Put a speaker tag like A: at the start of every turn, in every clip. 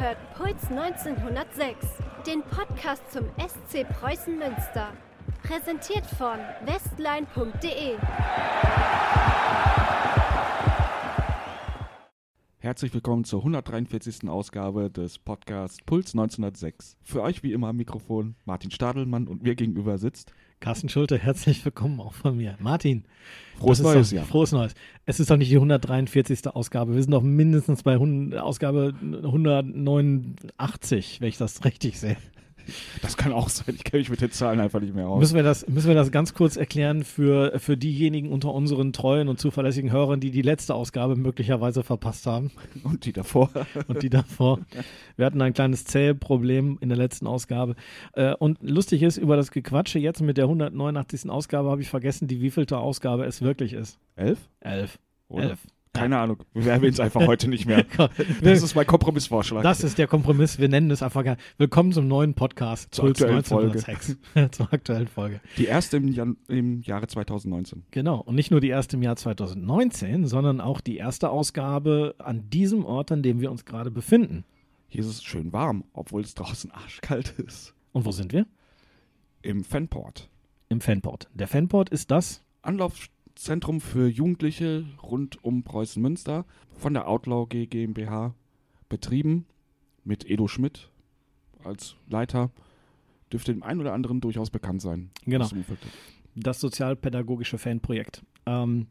A: hört Puls 1906, den Podcast zum SC Preußen Münster. Präsentiert von westline.de.
B: Herzlich willkommen zur 143. Ausgabe des Podcasts Puls 1906. Für euch wie immer am Mikrofon Martin Stadelmann und mir gegenüber sitzt
C: Carsten Schulte, herzlich willkommen auch von mir. Martin.
B: Frohes Neues,
C: doch,
B: ja.
C: Frohes Neues. Es ist doch nicht die 143. Ausgabe. Wir sind doch mindestens bei 100, Ausgabe 189, wenn ich das richtig sehe.
B: Das kann auch sein. Ich kenne mich mit den Zahlen einfach nicht mehr aus.
C: Müssen wir das, müssen wir das ganz kurz erklären für, für diejenigen unter unseren treuen und zuverlässigen Hörern, die die letzte Ausgabe möglicherweise verpasst haben
B: Und die davor.
C: und die davor. Wir hatten ein kleines Zählproblem in der letzten Ausgabe. Äh, Und lustig ist, über das Gequatsche jetzt mit der 189. Ausgabe habe ich vergessen, die wievielte Ausgabe es wirklich ist.
B: Elf?
C: Elf.
B: Oder?
C: Elf.
B: Keine Ahnung. Wir erwähnen es einfach heute nicht mehr. Das ist mein Kompromissvorschlag.
C: Das ist der Kompromiss. Wir nennen es einfach. Willkommen zum neuen Podcast.
B: Zur
C: Puls
B: aktuellen
C: 1906. Zur aktuellen Folge.
B: die erste im, Jan im Jahre 2019.
C: Genau. Und nicht nur die erste im Jahr 2019, sondern auch die erste Ausgabe an diesem Ort, an dem wir uns gerade befinden.
B: Hier ist es schön warm, obwohl es draußen arschkalt ist.
C: Und wo sind wir?
B: Im Fanport.
C: Im Fanport. Der Fanport ist das.
B: Anlaufzentrum für Jugendliche rund um Preußen-Münster von der Outlaw G GmbH betrieben mit Edo Schmidt als Leiter. Dürfte dem einen oder anderen durchaus bekannt sein.
C: Genau. Das sozialpädagogische Fanprojekt. Ähm,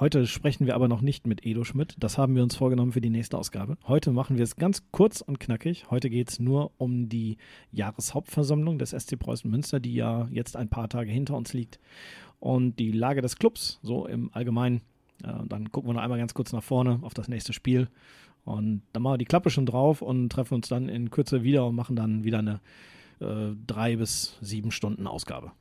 C: heute sprechen wir aber noch nicht mit Edo Schmidt. Das haben wir uns vorgenommen für die nächste Ausgabe. Heute machen wir es ganz kurz und knackig. Heute geht es nur um die Jahreshauptversammlung des SC Preußen Münster, die ja jetzt ein paar Tage hinter uns liegt. Und die Lage des Clubs, so im Allgemeinen. Äh, dann gucken wir noch einmal ganz kurz nach vorne auf das nächste Spiel. Und dann machen wir die Klappe schon drauf und treffen uns dann in Kürze wieder und machen dann wieder eine äh, drei bis sieben Stunden Ausgabe.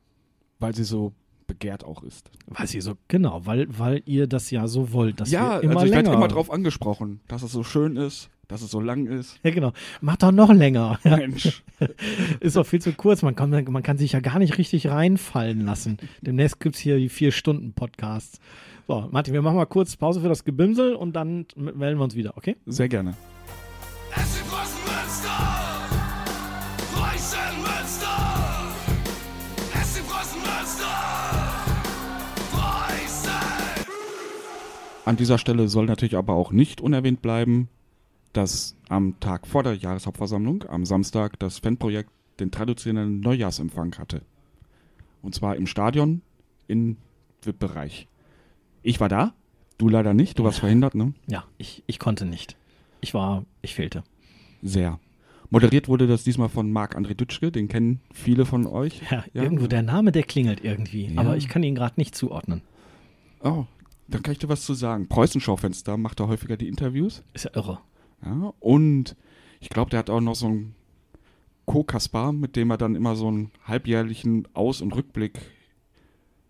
B: Weil sie so begehrt auch ist.
C: Weil sie so, genau, weil, weil ihr das ja so wollt, dass
B: ja,
C: wir immer
B: also ich werde immer drauf angesprochen, dass es so schön ist, dass es so lang ist.
C: ja, genau. Macht doch noch länger.
B: Mensch.
C: ist doch viel zu kurz. Man kann, man kann sich ja gar nicht richtig reinfallen lassen. Demnächst gibt es hier die Vier-Stunden-Podcasts. So, Martin, wir machen mal kurz Pause für das Gebimsel und dann melden wir uns wieder, okay?
B: Sehr gerne. An dieser Stelle soll natürlich aber auch nicht unerwähnt bleiben, dass am Tag vor der Jahreshauptversammlung, am Samstag, das Fanprojekt den traditionellen Neujahrsempfang hatte. Und zwar im Stadion in VIP-Bereich. Ich war da, du leider nicht, du warst verhindert, ne?
C: Ja, ich, ich konnte nicht. Ich war, ich fehlte.
B: Sehr. Moderiert wurde das diesmal von Marc-André Dütschke, den kennen viele von euch.
C: Ja,
B: Ja.
C: irgendwo, der Name, der klingelt irgendwie,
B: Ja.
C: aber ich kann ihn gerade nicht zuordnen.
B: Oh, dann kann ich dir was zu sagen. Preußenschaufenster macht er häufiger die Interviews.
C: Ist ja irre.
B: Ja, und ich glaube, der hat auch noch so einen Co-Kaspar, mit dem er dann immer so einen halbjährlichen Aus- und Rückblick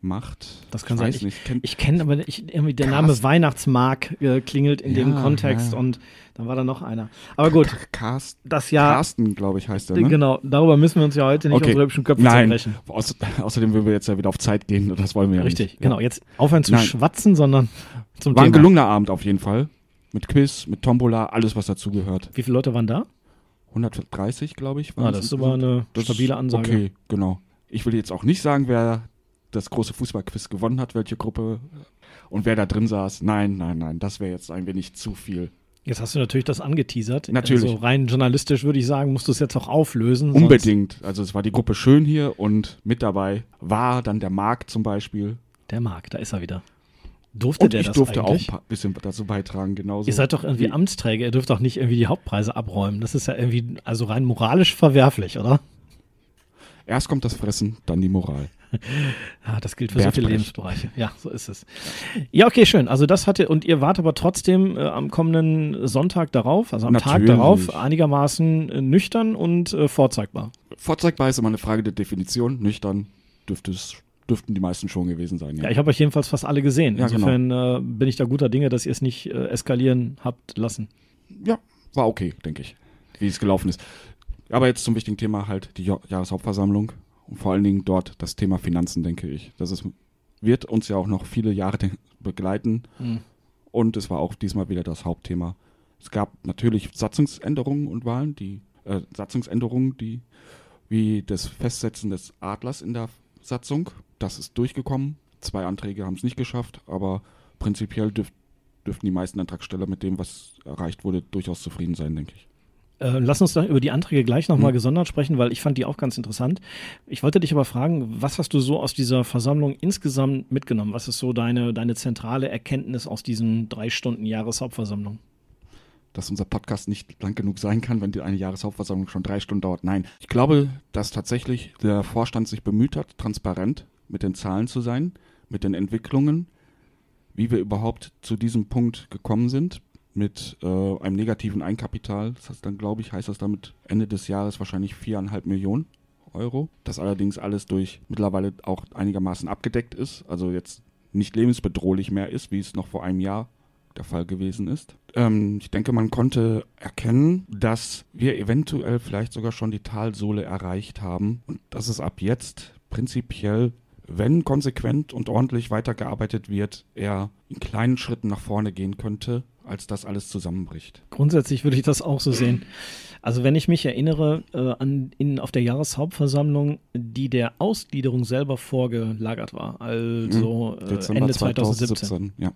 B: macht.
C: Das kann
B: ich
C: sein.
B: Weiß nicht.
C: Ich kenne aber ich, irgendwie der
B: Carsten.
C: Name Weihnachtsmark äh, klingelt in dem
B: Ja,
C: Kontext
B: ja.
C: und dann war da noch einer. Aber gut,
B: Carsten,
C: das Jahr,
B: Carsten glaube ich, heißt er. Ne?
C: genau, darüber müssen wir uns ja heute nicht
B: Okay.
C: unsere hübschen Köpfe
B: Nein,
C: zerbrechen.
B: Außer, außerdem würden wir jetzt ja wieder auf Zeit gehen und das wollen wir ja
C: Richtig,
B: nicht.
C: genau. Jetzt aufhören zu
B: Nein.
C: schwatzen, sondern zum
B: War ein
C: Thema.
B: gelungener Abend auf jeden Fall. Mit Quiz, mit Tombola, alles was dazugehört.
C: Wie viele Leute waren da?
B: 130, glaube ich. waren
C: Ah, das ist aber eine
B: Das
C: stabile Ansage.
B: Okay, genau. Ich will jetzt auch nicht sagen, wer das große Fußballquiz gewonnen hat, welche Gruppe und wer da drin saß. Nein, nein, nein, das wäre jetzt ein wenig zu viel.
C: Jetzt hast du natürlich das angeteasert.
B: Natürlich.
C: Also rein journalistisch würde ich sagen, musst du es jetzt auch auflösen.
B: Unbedingt. Also es war die Gruppe schön hier und mit dabei war dann der Marc zum Beispiel.
C: Der Marc, da ist er wieder. Durfte
B: Und
C: der
B: ich
C: das
B: durfte
C: eigentlich?
B: auch ein bisschen dazu beitragen, genauso.
C: Ihr seid doch irgendwie
B: Wie-
C: Amtsträger, ihr dürft doch nicht irgendwie die Hauptpreise abräumen. Das ist ja irgendwie, also rein moralisch verwerflich, oder?
B: Erst kommt das Fressen, dann die Moral.
C: Ja, das gilt für
B: Bert
C: so viele
B: Brecht.
C: Lebensbereiche. Ja, so ist es. Ja, okay, schön. Also das hatte, und ihr wart aber trotzdem äh, am kommenden Sonntag darauf, also am Tag
B: Natürlich.
C: darauf, einigermaßen äh, nüchtern und äh, vorzeigbar.
B: Vorzeigbar ist immer eine Frage der Definition. Nüchtern dürfte es, dürften die meisten schon gewesen sein.
C: Ja, ich habe euch jedenfalls fast alle gesehen.
B: Ja, genau.
C: Insofern äh, bin ich da guter Dinge, dass ihr es nicht äh, eskalieren habt lassen.
B: ja, war okay, denke ich, wie es gelaufen ist. Aber jetzt zum wichtigen Thema halt die Jahreshauptversammlung und vor allen Dingen dort das Thema Finanzen, denke ich. Das ist, wird uns ja auch noch viele Jahre begleiten
C: Hm.
B: und es war auch diesmal wieder das Hauptthema Es gab natürlich Satzungsänderungen und Wahlen, die äh, Satzungsänderungen, die wie das Festsetzen des Adlers in der Satzung. Das ist durchgekommen. Zwei Anträge haben es nicht geschafft, aber prinzipiell dürf, dürften die meisten Antragsteller mit dem, was erreicht wurde, durchaus zufrieden sein, denke ich.
C: Äh, lass uns da über die Anträge gleich nochmal
B: Hm.
C: gesondert sprechen, weil ich fand die auch ganz interessant. Ich wollte dich aber fragen, was hast du so aus dieser Versammlung insgesamt mitgenommen? Was ist so deine, deine zentrale Erkenntnis aus diesen drei Stunden Jahreshauptversammlung?
B: dass unser Podcast nicht lang genug sein kann, wenn die eine Jahreshauptversammlung schon drei Stunden dauert. Nein, ich glaube, dass tatsächlich der Vorstand sich bemüht hat, transparent mit den Zahlen zu sein, mit den Entwicklungen, wie wir überhaupt zu diesem Punkt gekommen sind, mit äh, einem negativen Eigenkapital. Das heißt dann, glaube ich, heißt das damit Ende des Jahres wahrscheinlich viereinhalb Millionen Euro. Das allerdings alles durch mittlerweile auch einigermaßen abgedeckt ist, also jetzt nicht lebensbedrohlich mehr ist, wie es noch vor einem Jahr der Fall gewesen ist. Ähm, ich denke, man konnte erkennen, dass wir eventuell vielleicht sogar schon die Talsohle erreicht haben und dass es ab jetzt prinzipiell, wenn konsequent und ordentlich weitergearbeitet wird, eher in kleinen Schritten nach vorne gehen könnte, als dass alles zusammenbricht.
C: Grundsätzlich würde ich das auch so sehen. Also wenn ich mich erinnere äh, an in, auf der Jahreshauptversammlung, die der Ausgliederung selber vorgelagert war, also äh,
B: Dezember
C: Ende 2017.
B: 2017. Ja.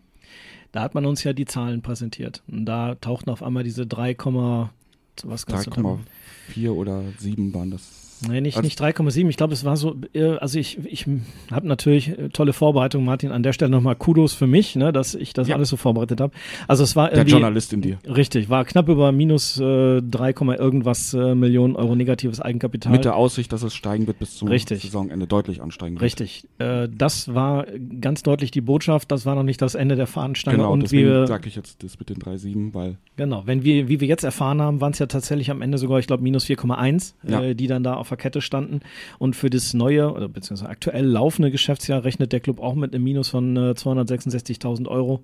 C: Da hat man uns ja die Zahlen präsentiert. Und da tauchten auf einmal diese 3, was kannst du da-
B: 3,4 oder 7 waren das.
C: Nee, nicht,
B: Also-
C: nicht 3,7. Ich glaube, es war so, äh, also ich, ich habe natürlich äh, tolle Vorbereitung, Martin. An der Stelle nochmal Kudos für mich, ne, dass ich das
B: Ja.
C: alles so vorbereitet habe. Also es war
B: Der
C: irgendwie.
B: Journalist in dir.
C: Richtig, war knapp über minus äh, 3, Komma irgendwas äh, Millionen Euro negatives Eigenkapital.
B: Mit der Aussicht, dass es steigen wird bis zum
C: Richtig.
B: Saisonende, deutlich ansteigen wird.
C: Richtig. Äh, das war ganz deutlich die Botschaft. Das war noch nicht das Ende der Fahnenstange.
B: Genau,
C: und
B: deswegen sage ich jetzt das mit den 3,7, weil
C: Genau, wenn wir, wie wir jetzt erfahren haben, waren es ja tatsächlich am Ende sogar, ich glaube, minus 4,1,
B: Ja.
C: äh, die dann da auf der Kette standen. Und für das neue, oder beziehungsweise aktuell laufende Geschäftsjahr rechnet der Club auch mit einem Minus von äh, 266.000 Euro.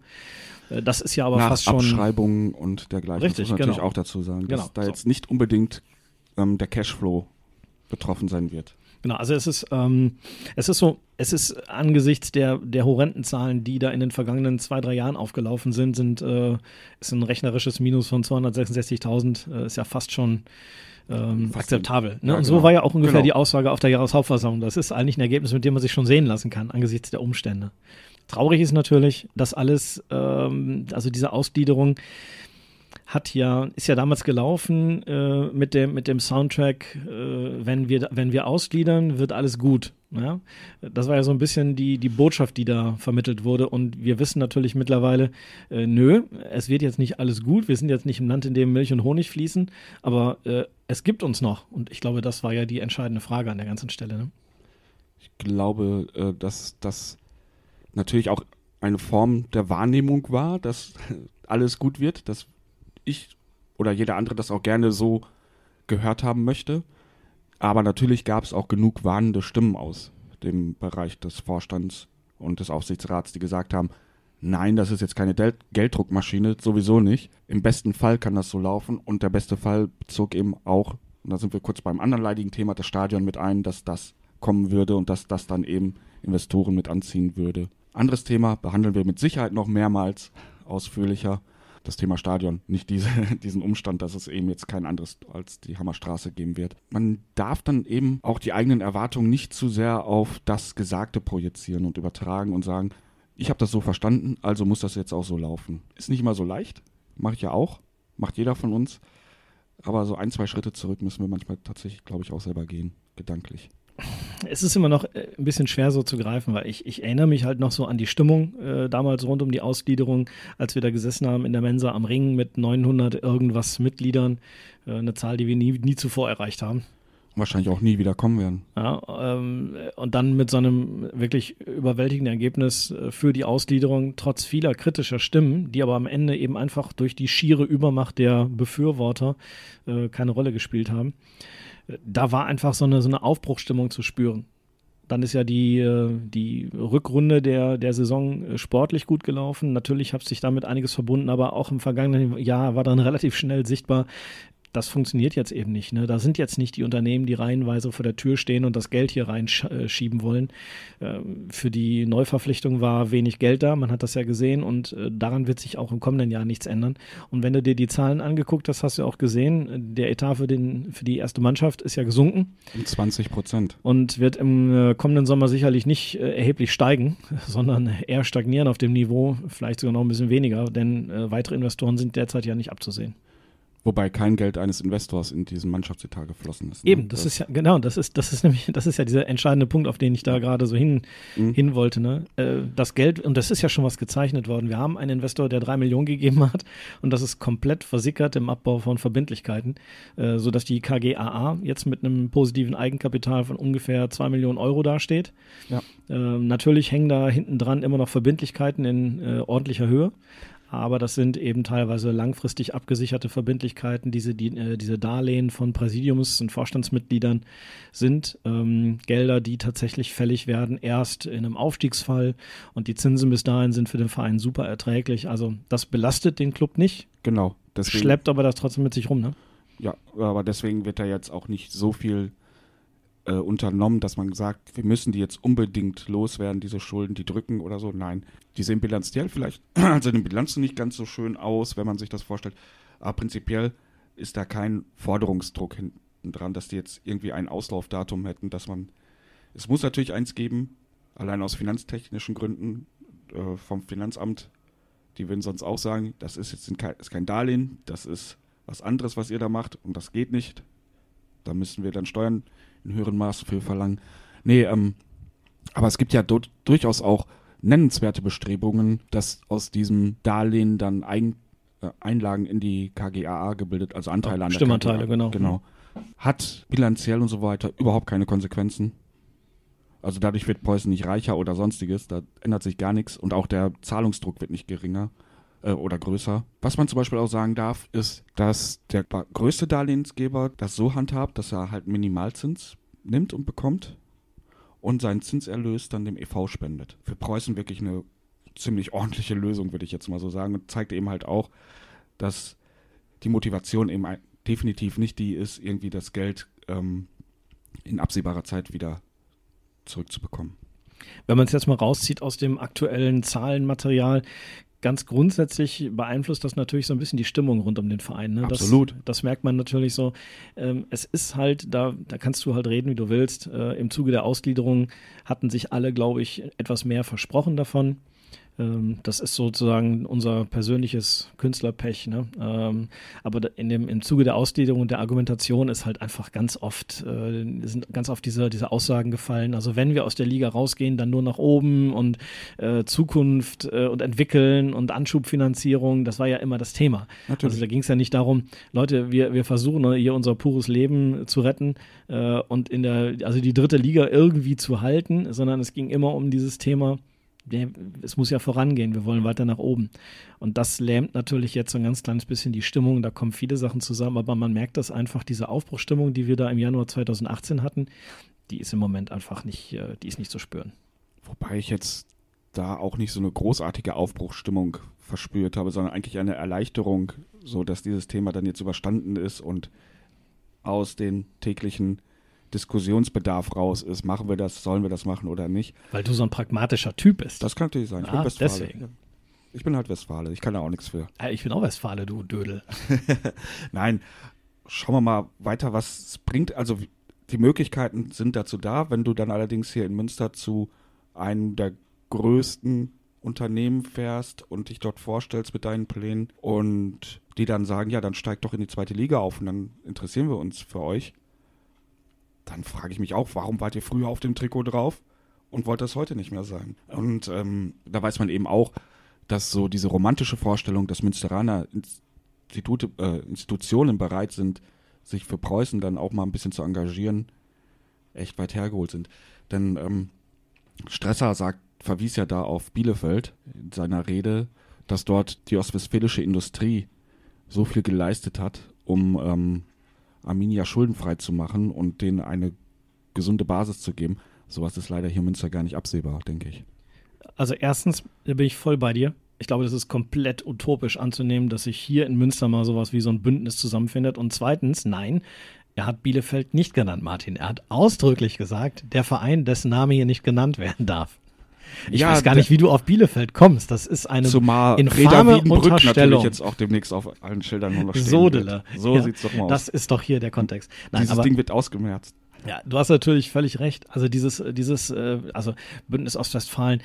C: Äh, das ist ja aber
B: nach
C: fast schon.
B: Abschreibungen und dergleichen.
C: Richtig,
B: das muss man natürlich
C: genau.
B: auch dazu sagen,
C: Genau,
B: dass da
C: so.
B: jetzt nicht unbedingt ähm, der Cashflow betroffen sein wird.
C: Genau, also es ist, ähm, es ist so, es ist angesichts der, der horrenden Zahlen, die da in den vergangenen zwei, drei Jahren aufgelaufen sind, sind äh, ist ein rechnerisches Minus von 266.000, äh, ist ja fast schon ähm, akzeptabel. Ne?
B: Ja,
C: Und so
B: genau.
C: war ja auch ungefähr
B: Genau.
C: die Aussage auf der Jahreshauptversammlung. Das ist eigentlich ein Ergebnis, mit dem man sich schon sehen lassen kann, angesichts der Umstände. Traurig ist natürlich, dass alles, ähm, also diese Ausgliederung hat ja, ist ja damals gelaufen äh, mit, dem, mit dem Soundtrack, äh, wenn, wir, wenn wir ausgliedern, wird alles gut. Ja? Das war ja so ein bisschen die, die Botschaft, die da vermittelt wurde. Und wir wissen natürlich mittlerweile, äh, nö, es wird jetzt nicht alles gut. Wir sind jetzt nicht im Land, in dem Milch und Honig fließen, aber äh, es gibt uns noch. Und ich glaube, das war ja die entscheidende Frage an der ganzen Stelle. Ne?
B: Ich glaube, äh, dass das natürlich auch eine Form der Wahrnehmung war, dass alles gut wird, dass ich oder jeder andere das auch gerne so gehört haben möchte. Aber natürlich gab es auch genug warnende Stimmen aus dem Bereich des Vorstands und des Aufsichtsrats, die gesagt haben, nein, das ist jetzt keine Del Gelddruckmaschine, sowieso nicht. Im besten Fall kann das so laufen und der beste Fall bezog eben auch, und da sind wir kurz beim anderen leidigen Thema, das Stadion mit ein, dass das kommen würde und dass das dann eben Investoren mit anziehen würde. Anderes Thema behandeln wir mit Sicherheit noch mehrmals ausführlicher. Das Thema Stadion, nicht diese, diesen Umstand, dass es eben jetzt kein anderes als die Hammerstraße geben wird. Man darf dann eben auch die eigenen Erwartungen nicht zu sehr auf das Gesagte projizieren und übertragen und sagen, ich habe das so verstanden, also muss das jetzt auch so laufen. Ist nicht immer so leicht, mache ich ja auch, macht jeder von uns. Aber so ein, zwei Schritte zurück müssen wir manchmal tatsächlich, glaube ich, auch selber gehen, gedanklich.
C: Es ist immer noch äh, ein bisschen schwer so zu greifen, weil ich, ich erinnere mich halt noch so an die Stimmung äh, damals rund um die Ausgliederung, als wir da gesessen haben in der Mensa am Ring mit 900 irgendwas Mitgliedern. Äh, eine Zahl, die wir nie, nie zuvor erreicht haben.
B: Wahrscheinlich auch nie wieder kommen werden.
C: Ja, ähm, und dann mit so einem wirklich überwältigenden Ergebnis äh, für die Ausgliederung, trotz vieler kritischer Stimmen, die aber am Ende eben einfach durch die schiere Übermacht der Befürworter äh, keine Rolle gespielt haben. Da war einfach so eine, so eine Aufbruchsstimmung zu spüren. Dann ist ja die, äh, die Rückrunde der, der Saison äh, sportlich gut gelaufen. Natürlich hat sich damit einiges verbunden, aber auch im vergangenen Jahr war dann relativ schnell sichtbar, das funktioniert jetzt eben nicht. Ne? Da sind jetzt nicht die Unternehmen, die reihenweise vor der Tür stehen und das Geld hier reinschieben wollen. Ähm, für die Neuverpflichtung war wenig Geld da, man hat das ja gesehen und äh, daran wird sich auch im kommenden Jahr nichts ändern. Und wenn du dir die Zahlen angeguckt hast, hast du auch gesehen, der Etat für, den, für die erste Mannschaft ist ja gesunken.
B: Um 20 Prozent.
C: Und wird im äh, kommenden Sommer sicherlich nicht äh, erheblich steigen, sondern eher stagnieren auf dem Niveau, vielleicht sogar noch ein bisschen weniger, denn äh, weitere Investoren sind derzeit ja nicht abzusehen.
B: Wobei kein Geld eines Investors in diesen Mannschaftsetat geflossen ist.
C: Ne? Eben, das, das, ist ja, genau, das ist, das ist nämlich, das ist ja dieser entscheidende Punkt, auf den ich da gerade so hin, mhm. hin wollte. Ne? Äh, das Geld, und das ist ja schon was gezeichnet worden. Wir haben einen Investor, der drei Millionen gegeben hat und das ist komplett versickert im Abbau von Verbindlichkeiten, äh, sodass die KGAA jetzt mit einem positiven Eigenkapital von ungefähr zwei Millionen Euro dasteht. Ja. Äh, natürlich hängen da hinten dran immer noch Verbindlichkeiten in äh, ordentlicher Höhe aber das sind eben teilweise langfristig abgesicherte Verbindlichkeiten. Diese, die, äh, diese Darlehen von Präsidiums- und Vorstandsmitgliedern sind ähm, Gelder, die tatsächlich fällig werden, erst in einem Aufstiegsfall und die Zinsen bis dahin sind für den Verein super erträglich. Also das belastet den Club nicht.
B: Genau.
C: Deswegen, schleppt aber das trotzdem mit sich rum, ne?
B: Ja, aber deswegen wird da jetzt auch nicht so viel äh, unternommen, dass man sagt, wir müssen die jetzt unbedingt loswerden, diese Schulden, die drücken oder so. Nein, die sehen bilanziell vielleicht, also in den Bilanzen nicht ganz so schön aus, wenn man sich das vorstellt. Aber prinzipiell ist da kein Forderungsdruck hinten dran, dass die jetzt irgendwie ein Auslaufdatum hätten, dass man, es muss natürlich eins geben, allein aus finanztechnischen Gründen äh, vom Finanzamt, die würden sonst auch sagen, das ist jetzt kein, ist kein Darlehen, das ist was anderes, was ihr da macht und das geht nicht. Da müssen wir dann Steuern in höherem Maße für verlangen. Nee, ähm, aber es gibt ja durchaus auch nennenswerte Bestrebungen, dass aus diesem Darlehen dann ein, äh, Einlagen in die KGAA gebildet, also Anteile an der
C: Stimmanteile, genau.
B: genau. Hat bilanziell und so weiter überhaupt keine Konsequenzen. Also dadurch wird Preußen nicht reicher oder sonstiges, da ändert sich gar nichts und auch der Zahlungsdruck wird nicht geringer äh, oder größer. Was man zum Beispiel auch sagen darf, ist, dass der größte Darlehensgeber das so handhabt, dass er halt Minimalzins nimmt und bekommt und seinen Zinserlös dann dem EV spendet. Für Preußen wirklich eine ziemlich ordentliche Lösung, würde ich jetzt mal so sagen. Und zeigt eben halt auch, dass die Motivation eben definitiv nicht die ist, irgendwie das Geld ähm, in absehbarer Zeit wieder zurückzubekommen.
C: Wenn man es jetzt mal rauszieht aus dem aktuellen Zahlenmaterial, ganz grundsätzlich beeinflusst das natürlich so ein bisschen die Stimmung rund um den Verein. Ne?
B: Absolut.
C: Das, das, merkt man natürlich so. Ähm, es ist halt, da, da kannst du halt reden, wie du willst. Äh, Im Zuge der Ausgliederung hatten sich alle, glaube ich, etwas mehr versprochen davon. Ähm, das ist sozusagen unser persönliches Künstlerpech. Ne? Ähm, aber in dem, im Zuge der Ausgliederung und der Argumentation ist halt einfach ganz oft, äh, sind ganz oft diese, diese Aussagen gefallen. Also wenn wir aus der Liga rausgehen, dann nur nach oben und äh, Zukunft äh, und entwickeln und Anschubfinanzierung, das war ja immer das Thema. Natürlich. Also da ging es ja nicht darum, Leute, wir, wir versuchen ne, hier unser pures Leben zu retten äh, und in der, also die dritte Liga irgendwie zu halten, sondern es ging immer um dieses Thema, es muss ja vorangehen, wir wollen weiter nach oben. Und das lähmt natürlich jetzt so ein ganz kleines bisschen die Stimmung. Da kommen viele Sachen zusammen, aber man merkt das einfach, diese Aufbruchstimmung, die wir da im Januar 2018 hatten, die ist im Moment einfach nicht, äh, die ist nicht zu spüren.
B: Wobei ich jetzt da auch nicht so eine großartige Aufbruchstimmung verspürt habe, sondern eigentlich eine Erleichterung, so dass dieses Thema dann jetzt überstanden ist und aus den täglichen Diskussionsbedarf raus ist. Machen wir das, sollen wir das machen oder nicht?
C: Weil du so ein pragmatischer Typ bist.
B: Das kann natürlich sein. Ich
C: ah, bin Westfale. Deswegen.
B: Ich bin halt Westfale. Ich kann da auch nichts für.
C: Ja, ich bin auch Westfale, du Dödel.
B: Nein, schauen wir mal weiter, was es bringt. Also die Möglichkeiten sind dazu da. Wenn du dann allerdings hier in Münster zu einem der größten Unternehmen fährst und dich dort vorstellst mit deinen Plänen und die dann sagen, ja, dann steig doch in die zweite Liga auf und dann interessieren wir uns für euch dann frage ich mich auch, warum wart ihr früher auf dem Trikot drauf und wollt das heute nicht mehr sein? Und ähm, da weiß man eben auch, dass so diese romantische Vorstellung, dass Münsteraner Institute, äh, Institutionen bereit sind, sich für Preußen dann auch mal ein bisschen zu engagieren, echt weit hergeholt sind. Denn ähm, Stresser sagt, verwies ja da auf Bielefeld in seiner Rede, dass dort die ostwestfälische Industrie so viel geleistet hat, um ähm, Arminia schuldenfrei zu machen und denen eine gesunde Basis zu geben. Sowas ist leider hier in Münster gar nicht absehbar, denke ich.
C: Also erstens bin ich voll bei dir. Ich glaube, das ist komplett utopisch anzunehmen, dass sich hier in Münster mal sowas wie so ein Bündnis zusammenfindet. Und zweitens, nein, er hat Bielefeld nicht genannt, Martin. Er hat ausdrücklich gesagt, der Verein, dessen Name hier nicht genannt werden darf. Ich
B: Ja,
C: weiß gar nicht, wie du auf Bielefeld kommst. Das ist eine
B: Zumal
C: infame
B: Reda Wiedenbrück natürlich
C: Unterstellung.
B: jetzt auch demnächst auf allen Schildern nur noch stehen
C: Sodele.
B: wird. So
C: Ja,
B: sieht's doch mal aus.
C: Das ist doch hier der Kontext. Nein,
B: Dieses Ding wird ausgemerzt.
C: Ja, du hast natürlich völlig recht. Also dieses, dieses, äh, also Bündnis Ostwestfalen.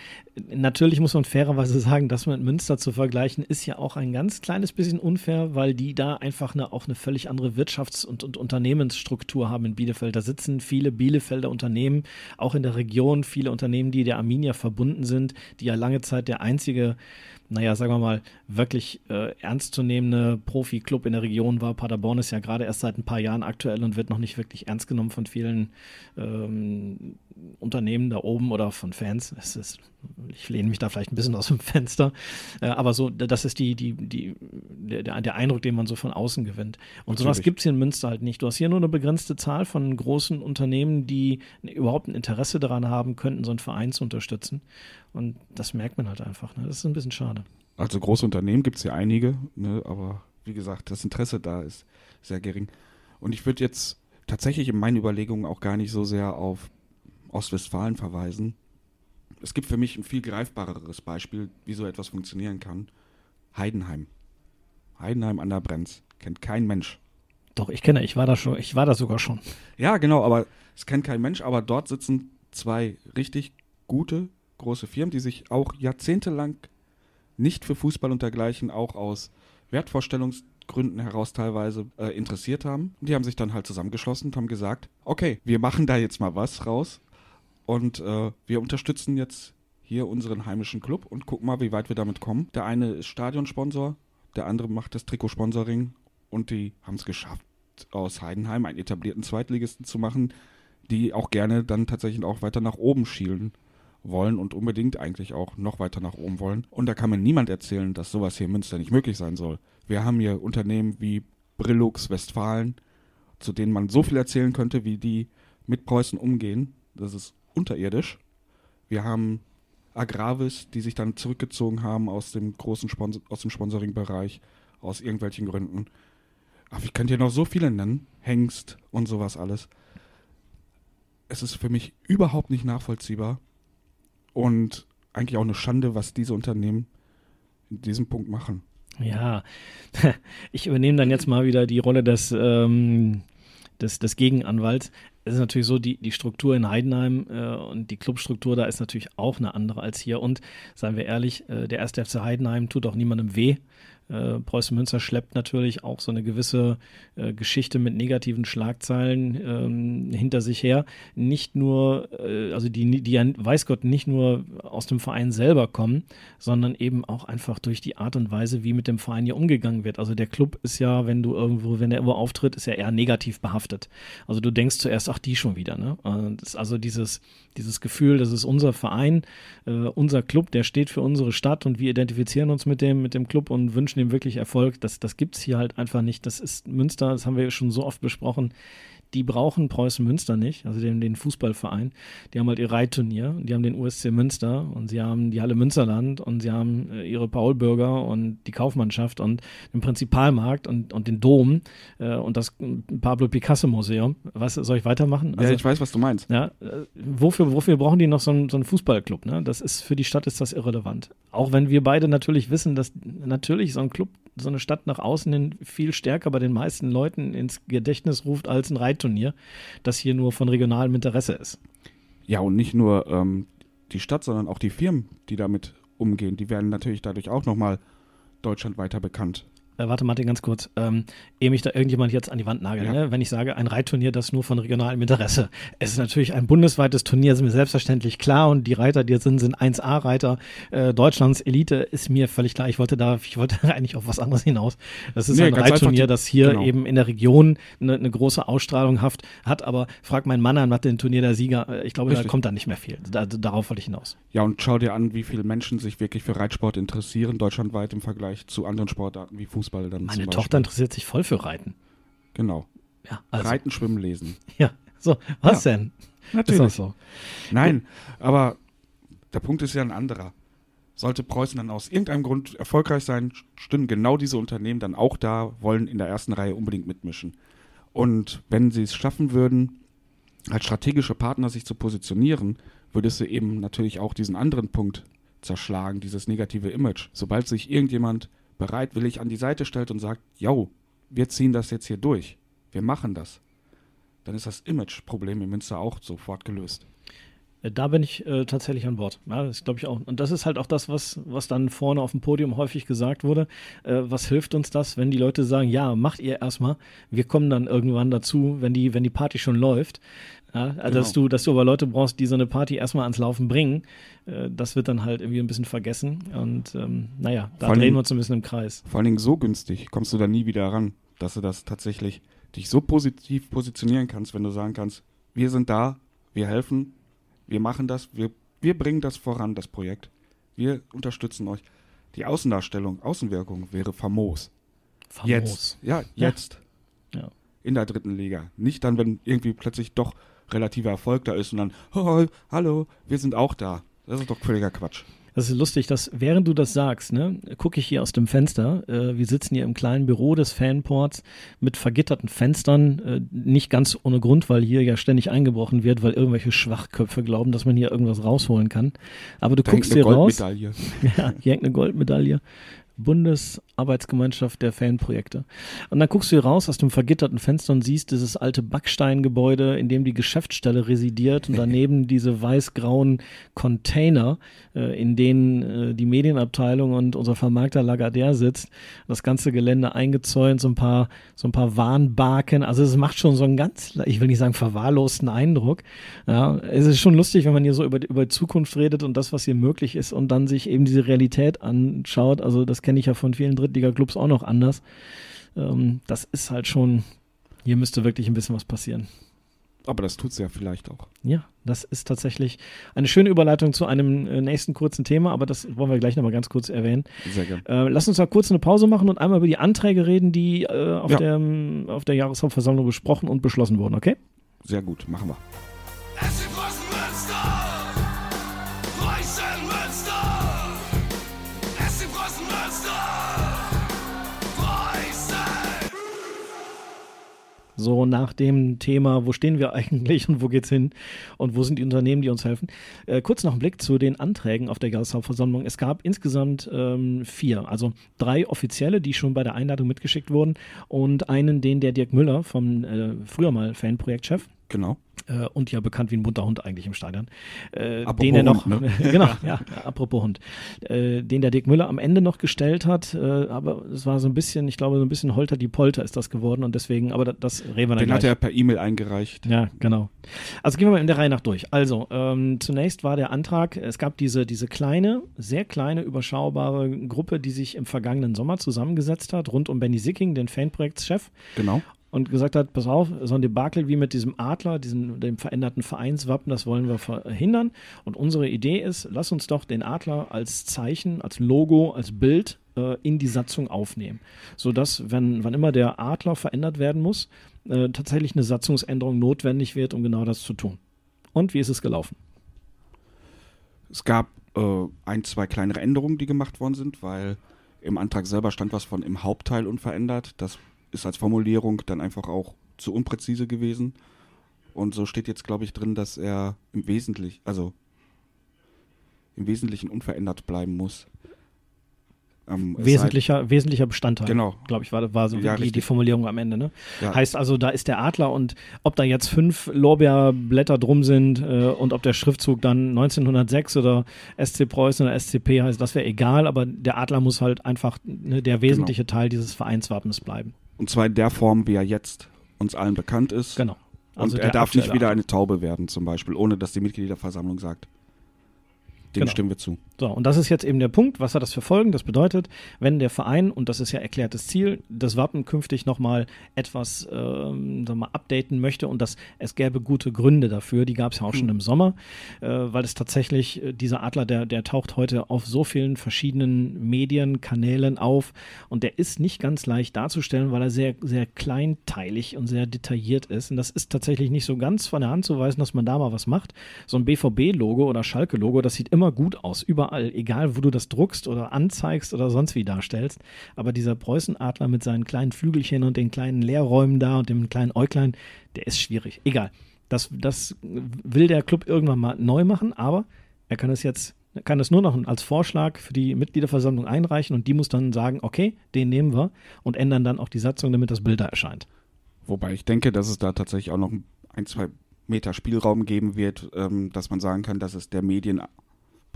C: Natürlich muss man fairerweise sagen, das mit Münster zu vergleichen, ist ja auch ein ganz kleines bisschen unfair, weil die da einfach eine, auch eine völlig andere Wirtschafts- und, und Unternehmensstruktur haben in Bielefeld. Da sitzen viele Bielefelder Unternehmen, auch in der Region, viele Unternehmen, die der Arminia verbunden sind, die ja lange Zeit der einzige naja, sagen wir mal, wirklich äh, ernstzunehmende Profi-Club in der Region war. Paderborn ist ja gerade erst seit ein paar Jahren aktuell und wird noch nicht wirklich ernst genommen von vielen ähm, Unternehmen da oben oder von Fans. Es ist, ich lehne mich da vielleicht ein bisschen aus dem Fenster. Äh, aber so, das ist die, die, die, der, der Eindruck, den man so von außen gewinnt. Und sowas gibt es hier in Münster halt nicht. Du hast hier nur eine begrenzte Zahl von großen Unternehmen, die überhaupt ein Interesse daran haben könnten, so einen Verein zu unterstützen. Und das merkt man halt einfach. Ne? Das ist ein bisschen schade.
B: Also große Unternehmen gibt es ja einige, ne, aber wie gesagt, das Interesse da ist sehr gering. Und ich würde jetzt tatsächlich in meinen Überlegungen auch gar nicht so sehr auf Ostwestfalen verweisen. Es gibt für mich ein viel greifbareres Beispiel, wie so etwas funktionieren kann. Heidenheim. Heidenheim an der Brenz. Kennt kein Mensch.
C: Doch, ich kenne, ich war da schon, ich war da sogar schon.
B: Ja, genau, aber es kennt kein Mensch, aber dort sitzen zwei richtig gute, große Firmen, die sich auch jahrzehntelang nicht für Fußball und dergleichen auch aus Wertvorstellungsgründen heraus teilweise äh, interessiert haben. Und die haben sich dann halt zusammengeschlossen und haben gesagt, okay, wir machen da jetzt mal was raus und äh, wir unterstützen jetzt hier unseren heimischen Club und gucken mal, wie weit wir damit kommen. Der eine ist Stadionsponsor, der andere macht das Trikotsponsoring und die haben es geschafft, aus Heidenheim einen etablierten Zweitligisten zu machen, die auch gerne dann tatsächlich auch weiter nach oben schielen wollen und unbedingt eigentlich auch noch weiter nach oben wollen. Und da kann mir niemand erzählen, dass sowas hier in Münster nicht möglich sein soll. Wir haben hier Unternehmen wie Brillux Westfalen, zu denen man so viel erzählen könnte, wie die mit Preußen umgehen. Das ist unterirdisch. Wir haben Agravis, die sich dann zurückgezogen haben aus dem großen Sponsor aus dem Sponsoring-Bereich, aus irgendwelchen Gründen. Aber ich könnte hier noch so viele nennen. Hengst und sowas alles. Es ist für mich überhaupt nicht nachvollziehbar und eigentlich auch eine Schande, was diese Unternehmen in diesem Punkt machen.
C: Ja, ich übernehme dann jetzt mal wieder die Rolle des, ähm, des, des Gegenanwalts. Es ist natürlich so, die, die Struktur in Heidenheim äh, und die Clubstruktur da ist natürlich auch eine andere als hier. Und seien wir ehrlich, äh, der erste FC Heidenheim tut auch niemandem weh. Äh, Preußen Münster schleppt natürlich auch so eine gewisse äh, Geschichte mit negativen Schlagzeilen ähm, hinter sich her. Nicht nur, äh, also die, die ja, weiß Gott, nicht nur aus dem Verein selber kommen, sondern eben auch einfach durch die Art und Weise, wie mit dem Verein hier umgegangen wird. Also der Club ist ja, wenn du irgendwo, wenn der irgendwo auftritt, ist ja eher negativ behaftet. Also du denkst zuerst, ach, die schon wieder, ne? Also dieses, dieses Gefühl, das ist unser Verein, äh, unser Club, der steht für unsere Stadt und wir identifizieren uns mit dem, mit dem Club und wünschen ihm wirklich Erfolg. Das, das gibt es hier halt einfach nicht. Das ist Münster, das haben wir schon so oft besprochen. Die brauchen Preußen Münster nicht, also den, den Fußballverein. Die haben halt ihr Reitturnier, die haben den USC Münster und sie haben die Halle Münsterland und sie haben äh, ihre Paulbürger und die Kaufmannschaft und den Prinzipalmarkt und, und den Dom äh, und das Pablo Picasso Museum. Was soll ich weitermachen?
B: ja, ich weiß, was du meinst.
C: Ja, äh, wofür, wofür brauchen die noch so einen, so einen Fußballclub? Ne? Das ist für die Stadt ist das irrelevant. Auch wenn wir beide natürlich wissen, dass natürlich so ein Club, so eine Stadt nach außen hin viel stärker bei den meisten Leuten ins Gedächtnis ruft als ein Reitturnier, das hier nur von regionalem Interesse ist.
B: Ja, und nicht nur ähm, die Stadt, sondern auch die Firmen, die damit umgehen, die werden natürlich dadurch auch nochmal deutschlandweiter bekannt.
C: Äh, warte, Martin, ganz kurz. Ähm, ehe mich da irgendjemand jetzt an die Wand nagelt,
B: Ja.
C: ne? wenn ich sage, ein Reitturnier, das nur von regionalem Interesse. Es ist natürlich ein bundesweites Turnier, ist mir selbstverständlich klar und die Reiter, die jetzt sind, sind 1A-Reiter äh, Deutschlands Elite, ist mir völlig klar. Ich wollte da, ich wollte eigentlich auf was anderes hinaus. Das ist
B: Nee,
C: ein Reitturnier, das hier
B: genau.
C: eben in der Region eine, eine große Ausstrahlung haft, hat, aber frag meinen Mann an, was den Turnier der Sieger, äh, ich glaube, da
B: Richtig.
C: kommt da nicht mehr viel. Da, darauf wollte ich hinaus.
B: Ja, und schau dir an, wie viele Menschen sich wirklich für Reitsport interessieren, deutschlandweit im Vergleich zu anderen Sportarten wie Fußball dann
C: Meine Tochter interessiert sich voll für Reiten.
B: Genau.
C: Ja, also,
B: Reiten, Schwimmen, Lesen.
C: ja. So, was denn?
B: Natürlich.
C: Ist auch so.
B: Nein, aber der Punkt ist ja ein anderer. Sollte Preußen dann aus irgendeinem Grund erfolgreich sein, stünden genau diese Unternehmen dann auch da, wollen in der ersten Reihe unbedingt mitmischen. Und wenn sie es schaffen würden, als strategische Partner sich zu positionieren, würde es eben natürlich auch diesen anderen Punkt zerschlagen, dieses negative Image. Sobald sich irgendjemand bereitwillig an die Seite stellt und sagt, yo, wir ziehen das jetzt hier durch, wir machen das, dann ist das Image-Problem in Münster auch sofort gelöst.
C: Äh, Da bin ich äh, tatsächlich an Bord. Ja, das glaube ich auch. Und das ist halt auch das, was, was dann vorne auf dem Podium häufig gesagt wurde. Äh, was hilft uns das, wenn die Leute sagen, ja, macht ihr erstmal, wir kommen dann irgendwann dazu, wenn die, wenn die Party schon läuft. Ja, also dass,
B: Genau.
C: du, dass du aber Leute brauchst, die so eine Party erstmal ans Laufen bringen, äh, das wird dann halt irgendwie ein bisschen vergessen. Und ähm, naja, da drehen wir uns ein bisschen im Kreis.
B: Vor allen Dingen so günstig kommst du da nie wieder ran, dass du das tatsächlich dich so positiv positionieren kannst, wenn du sagen kannst, wir sind da, wir helfen, wir machen das, wir, wir bringen das voran, das Projekt. Wir unterstützen euch. Die Außendarstellung, Außenwirkung wäre famos.
C: Famos.
B: Jetzt. Ja, jetzt.
C: Ja.
B: In der dritten Liga. Nicht dann, wenn irgendwie plötzlich doch relativer Erfolg da ist und dann, oh, hallo, wir sind auch da. Das ist doch völliger Quatsch.
C: Das ist lustig, dass während du das sagst, ne, gucke ich hier aus dem Fenster. Äh, wir sitzen hier im kleinen Büro des Fanports mit vergitterten Fenstern. Äh, nicht ganz ohne Grund, weil hier ja ständig eingebrochen wird, weil irgendwelche Schwachköpfe glauben, dass man hier irgendwas rausholen kann. Aber du
B: Da
C: guckst hier raus.
B: Goldmedaille.
C: Ja, hier hängt eine Goldmedaille. Bundesarbeitsgemeinschaft der Fanprojekte. Und dann guckst du hier raus aus dem vergitterten Fenster und siehst dieses alte Backsteingebäude, in dem die Geschäftsstelle residiert und daneben diese weiß-grauen Container, äh, in denen äh, die Medienabteilung und unser Vermarkter Lagardère sitzt. Das ganze Gelände eingezäunt, so ein paar, so ein paar Warnbarken. Also es macht schon so einen ganz, ich will nicht sagen verwahrlosten Eindruck. Ja, es ist schon lustig, wenn man hier so über, über die Zukunft redet und das, was hier möglich ist und dann sich eben diese Realität anschaut. Also das kenne ich ja von vielen Drittliga-Clubs auch noch anders. Ähm, das ist halt schon, hier müsste wirklich ein bisschen was passieren.
B: Aber das tut's ja vielleicht auch.
C: Ja, das ist tatsächlich eine schöne Überleitung zu einem äh, nächsten kurzen Thema, aber das wollen wir gleich nochmal ganz kurz erwähnen.
B: Sehr gern.
C: Äh, lass uns da kurz eine Pause machen und einmal über die Anträge reden, die äh, auf,
B: Ja.
C: der, auf der Jahreshauptversammlung besprochen und beschlossen wurden, okay?
B: Sehr gut, machen wir.
C: So nach dem Thema, wo stehen wir eigentlich und wo geht's hin und wo sind die Unternehmen, die uns helfen. Äh, kurz noch ein Blick zu den Anträgen auf der Jahreshauptversammlung. Es gab insgesamt ähm, vier, also drei offizielle, die schon bei der Einladung mitgeschickt wurden und einen, den der Dirk Müller vom äh, früher mal Fanprojektchef
B: Genau.
C: Äh, und ja bekannt wie ein bunter Hund eigentlich im Stadion. Äh, den er noch,
B: Hund, ne?
C: genau, ja, apropos Hund, äh, den der Dirk Müller am Ende noch gestellt hat, äh, aber es war so ein bisschen, ich glaube, so ein bisschen holter die Polter ist das geworden und deswegen, aber das, das reden wir dann
B: Den
C: gleich.
B: hat er per E-Mail eingereicht.
C: Ja, genau. Also gehen wir mal in der Reihe nach durch. Also, ähm, zunächst war der Antrag, es gab diese, diese kleine, sehr kleine, überschaubare Gruppe, die sich im vergangenen Sommer zusammengesetzt hat, rund um Benny Sicking, den Fanprojektschef,
B: Genau.
C: Und gesagt hat, pass auf, so ein Debakel wie mit diesem Adler, diesem, dem veränderten Vereinswappen, das wollen wir verhindern. Und unsere Idee ist, lass uns doch den Adler als Zeichen, als Logo, als Bild äh, in die Satzung aufnehmen. Sodass, wenn, wann immer der Adler verändert werden muss, äh, tatsächlich eine Satzungsänderung notwendig wird, um genau das zu tun. Und wie ist es gelaufen?
B: Es gab äh, ein, zwei kleinere Änderungen, die gemacht worden sind, weil im Antrag selber stand was von im Hauptteil unverändert. Das ist als Formulierung dann einfach auch zu unpräzise gewesen. Und so steht jetzt, glaube ich, drin, dass er im Wesentlichen, also im Wesentlichen unverändert bleiben muss. Ähm, es sei-
C: Wesentlicher, wesentlicher Bestandteil.
B: Genau.
C: Glaube ich, war, war so
B: Ja,
C: die, die. Formulierung am Ende. Ne?
B: Ja.
C: Heißt also, da ist der Adler und ob da jetzt fünf Lorbeerblätter drum sind äh, und ob der Schriftzug dann 1906 oder SC Preußen oder SCP heißt, das wäre egal, aber der Adler muss halt einfach ne, der wesentliche Teil dieses Vereinswappens bleiben.
B: Und zwar in der Form, wie er jetzt uns allen bekannt ist.
C: Genau. Also
B: und er darf nicht wieder eine Taube werden, zum Beispiel, ohne dass die Mitgliederversammlung sagt. Dem
C: Genau.
B: stimmen wir zu.
C: So, und das ist jetzt eben der Punkt. Was hat das für Folgen? Das bedeutet, wenn der Verein, und das ist ja erklärtes Ziel, das Wappen künftig nochmal etwas ähm, mal, updaten möchte und das, es gäbe gute Gründe dafür, die gab es ja auch schon im Sommer, äh, weil es tatsächlich, äh, dieser Adler, der, der taucht heute auf so vielen verschiedenen Medienkanälen auf und der ist nicht ganz leicht darzustellen, weil er sehr, sehr kleinteilig und sehr detailliert ist. Und das ist tatsächlich nicht so ganz von der Hand zu weisen, dass man da mal was macht. So ein BVB-Logo oder Schalke-Logo, das sieht immer gut aus, überall überall, egal wo du das druckst oder anzeigst oder sonst wie darstellst. Aber dieser Preußenadler mit seinen kleinen Flügelchen und den kleinen Leerräumen da und dem kleinen Äuglein, der ist schwierig. Egal. Das, das will der Club irgendwann mal neu machen, aber er kann es jetzt kann es nur noch als Vorschlag für die Mitgliederversammlung einreichen und die muss dann sagen, okay, den nehmen wir und ändern dann auch die Satzung, damit das Bild da erscheint.
B: Wobei ich denke, dass es da tatsächlich auch noch ein, zwei Meter Spielraum geben wird, ähm, dass man sagen kann, dass es der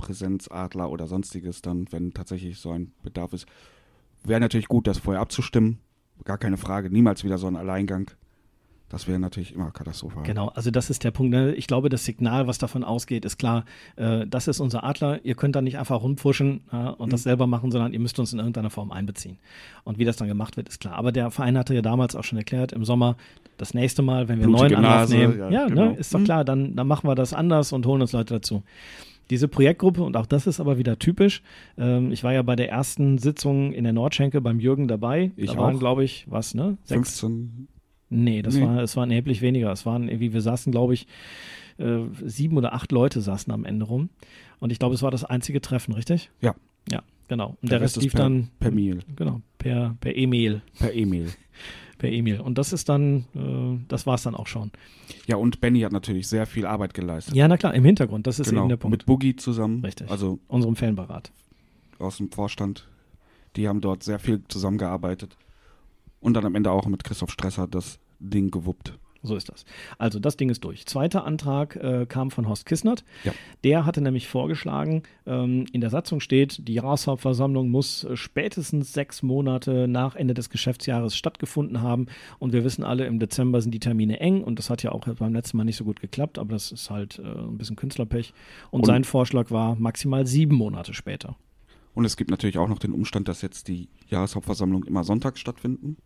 B: Medienpräsenzadler oder sonstiges dann, wenn tatsächlich so ein Bedarf ist. Wäre natürlich gut, das vorher abzustimmen. Gar keine Frage. Niemals wieder so ein Alleingang. Das wäre natürlich immer katastrophal.
C: Genau, also das ist der Punkt. Ne? Ich glaube, das Signal, was davon ausgeht, ist klar, äh, das ist unser Adler. Ihr könnt da nicht einfach rumpfuschen äh, und mhm. das selber machen, sondern ihr müsst uns in irgendeiner Form einbeziehen. Und wie das dann gemacht wird, ist klar. Aber der Verein hatte ja damals auch schon erklärt, im Sommer, das nächste Mal, wenn wir einen neuen Anlauf Nase, nehmen, ja, ja ne, genau. ne, ist doch mhm. klar, dann, dann machen wir das anders und holen uns Leute dazu. Diese Projektgruppe, und auch das ist aber wieder typisch, ähm, ich war ja bei der ersten Sitzung in der Nordschenke beim Jürgen dabei.
B: Ich
C: da
B: waren,
C: glaube ich, was, ne?
B: Sechs, 15
C: Nee, das nee. war, es waren erheblich weniger. Es waren irgendwie, wir saßen, glaube ich, äh, sieben oder acht Leute saßen am Ende rum. Und ich glaube, es war das einzige Treffen, richtig?
B: Ja.
C: Ja, genau. Und der, der Rest, lief per, dann.
B: Per Mail.
C: Genau, per, per E-Mail.
B: Per E-Mail.
C: per E-Mail. Und das ist dann, äh, das war es dann auch schon.
B: Ja, und Benny hat natürlich sehr viel Arbeit geleistet.
C: Ja, na klar, im Hintergrund, das ist
B: genau,
C: eben der Punkt.
B: Mit Boogie zusammen.
C: Richtig.
B: Also
C: unserem Fanberat.
B: Aus dem Vorstand. Die haben dort sehr viel zusammengearbeitet. Und dann am Ende auch mit Christoph Stresser das Ding gewuppt.
C: So ist das. Also das Ding ist durch. Zweiter Antrag äh, kam von Horst Kissnert.
B: Ja.
C: Der hatte nämlich vorgeschlagen, ähm, in der Satzung steht, die Jahreshauptversammlung muss äh, spätestens sechs Monate nach Ende des Geschäftsjahres stattgefunden haben. Und wir wissen alle, im Dezember sind die Termine eng und das hat ja auch beim letzten Mal nicht so gut geklappt, aber das ist halt äh, ein bisschen Künstlerpech. Und, und sein Vorschlag war maximal sieben Monate später.
B: Und es gibt natürlich auch noch den Umstand, dass jetzt die Jahreshauptversammlung immer sonntags stattfinden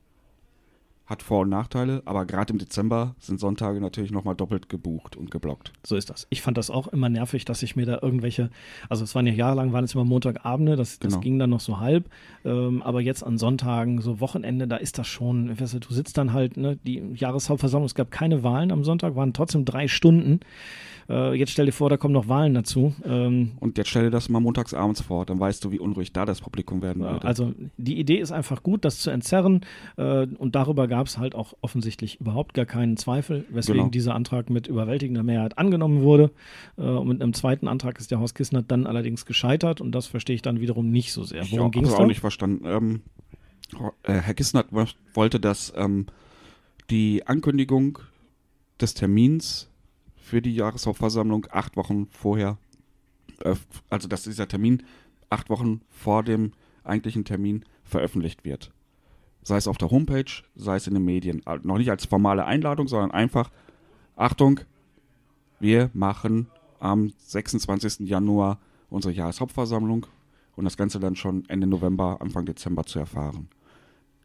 B: hat Vor- und Nachteile, aber gerade im Dezember sind Sonntage natürlich nochmal doppelt gebucht und geblockt.
C: So ist das. Ich fand das auch immer nervig, dass ich mir da irgendwelche, also es waren ja jahrelang, waren es immer Montagabende, das, das genau. ging dann noch so halb, ähm, aber jetzt an Sonntagen, so Wochenende, da ist das schon, weißt du, du sitzt dann halt, ne, die Jahreshauptversammlung, es gab keine Wahlen am Sonntag, waren trotzdem drei Stunden. Äh, jetzt stell dir vor, da kommen noch Wahlen dazu.
B: Ähm, und jetzt stell dir das mal montags abends vor, dann weißt du, wie unruhig da das Publikum werden würde.
C: Also die Idee ist einfach gut, das zu entzerren äh, und darüber gab es halt auch offensichtlich überhaupt gar keinen Zweifel, weswegen genau. dieser Antrag mit überwältigender Mehrheit angenommen wurde. Äh, und mit einem zweiten Antrag ist der Haus Kissner dann allerdings gescheitert und das verstehe ich dann wiederum nicht so sehr.
B: Worum ging es da? auch nicht verstanden. Ähm, äh, Herr Kissner wollte, dass ähm, die Ankündigung des Termins für die Jahreshauptversammlung acht Wochen vorher, äh, also dass dieser Termin acht Wochen vor dem eigentlichen Termin veröffentlicht wird. Sei es auf der Homepage, sei es in den Medien. Noch nicht als formale Einladung, sondern einfach, Achtung, wir machen am 26. Januar unsere Jahreshauptversammlung und das Ganze dann schon Ende November, Anfang Dezember zu erfahren.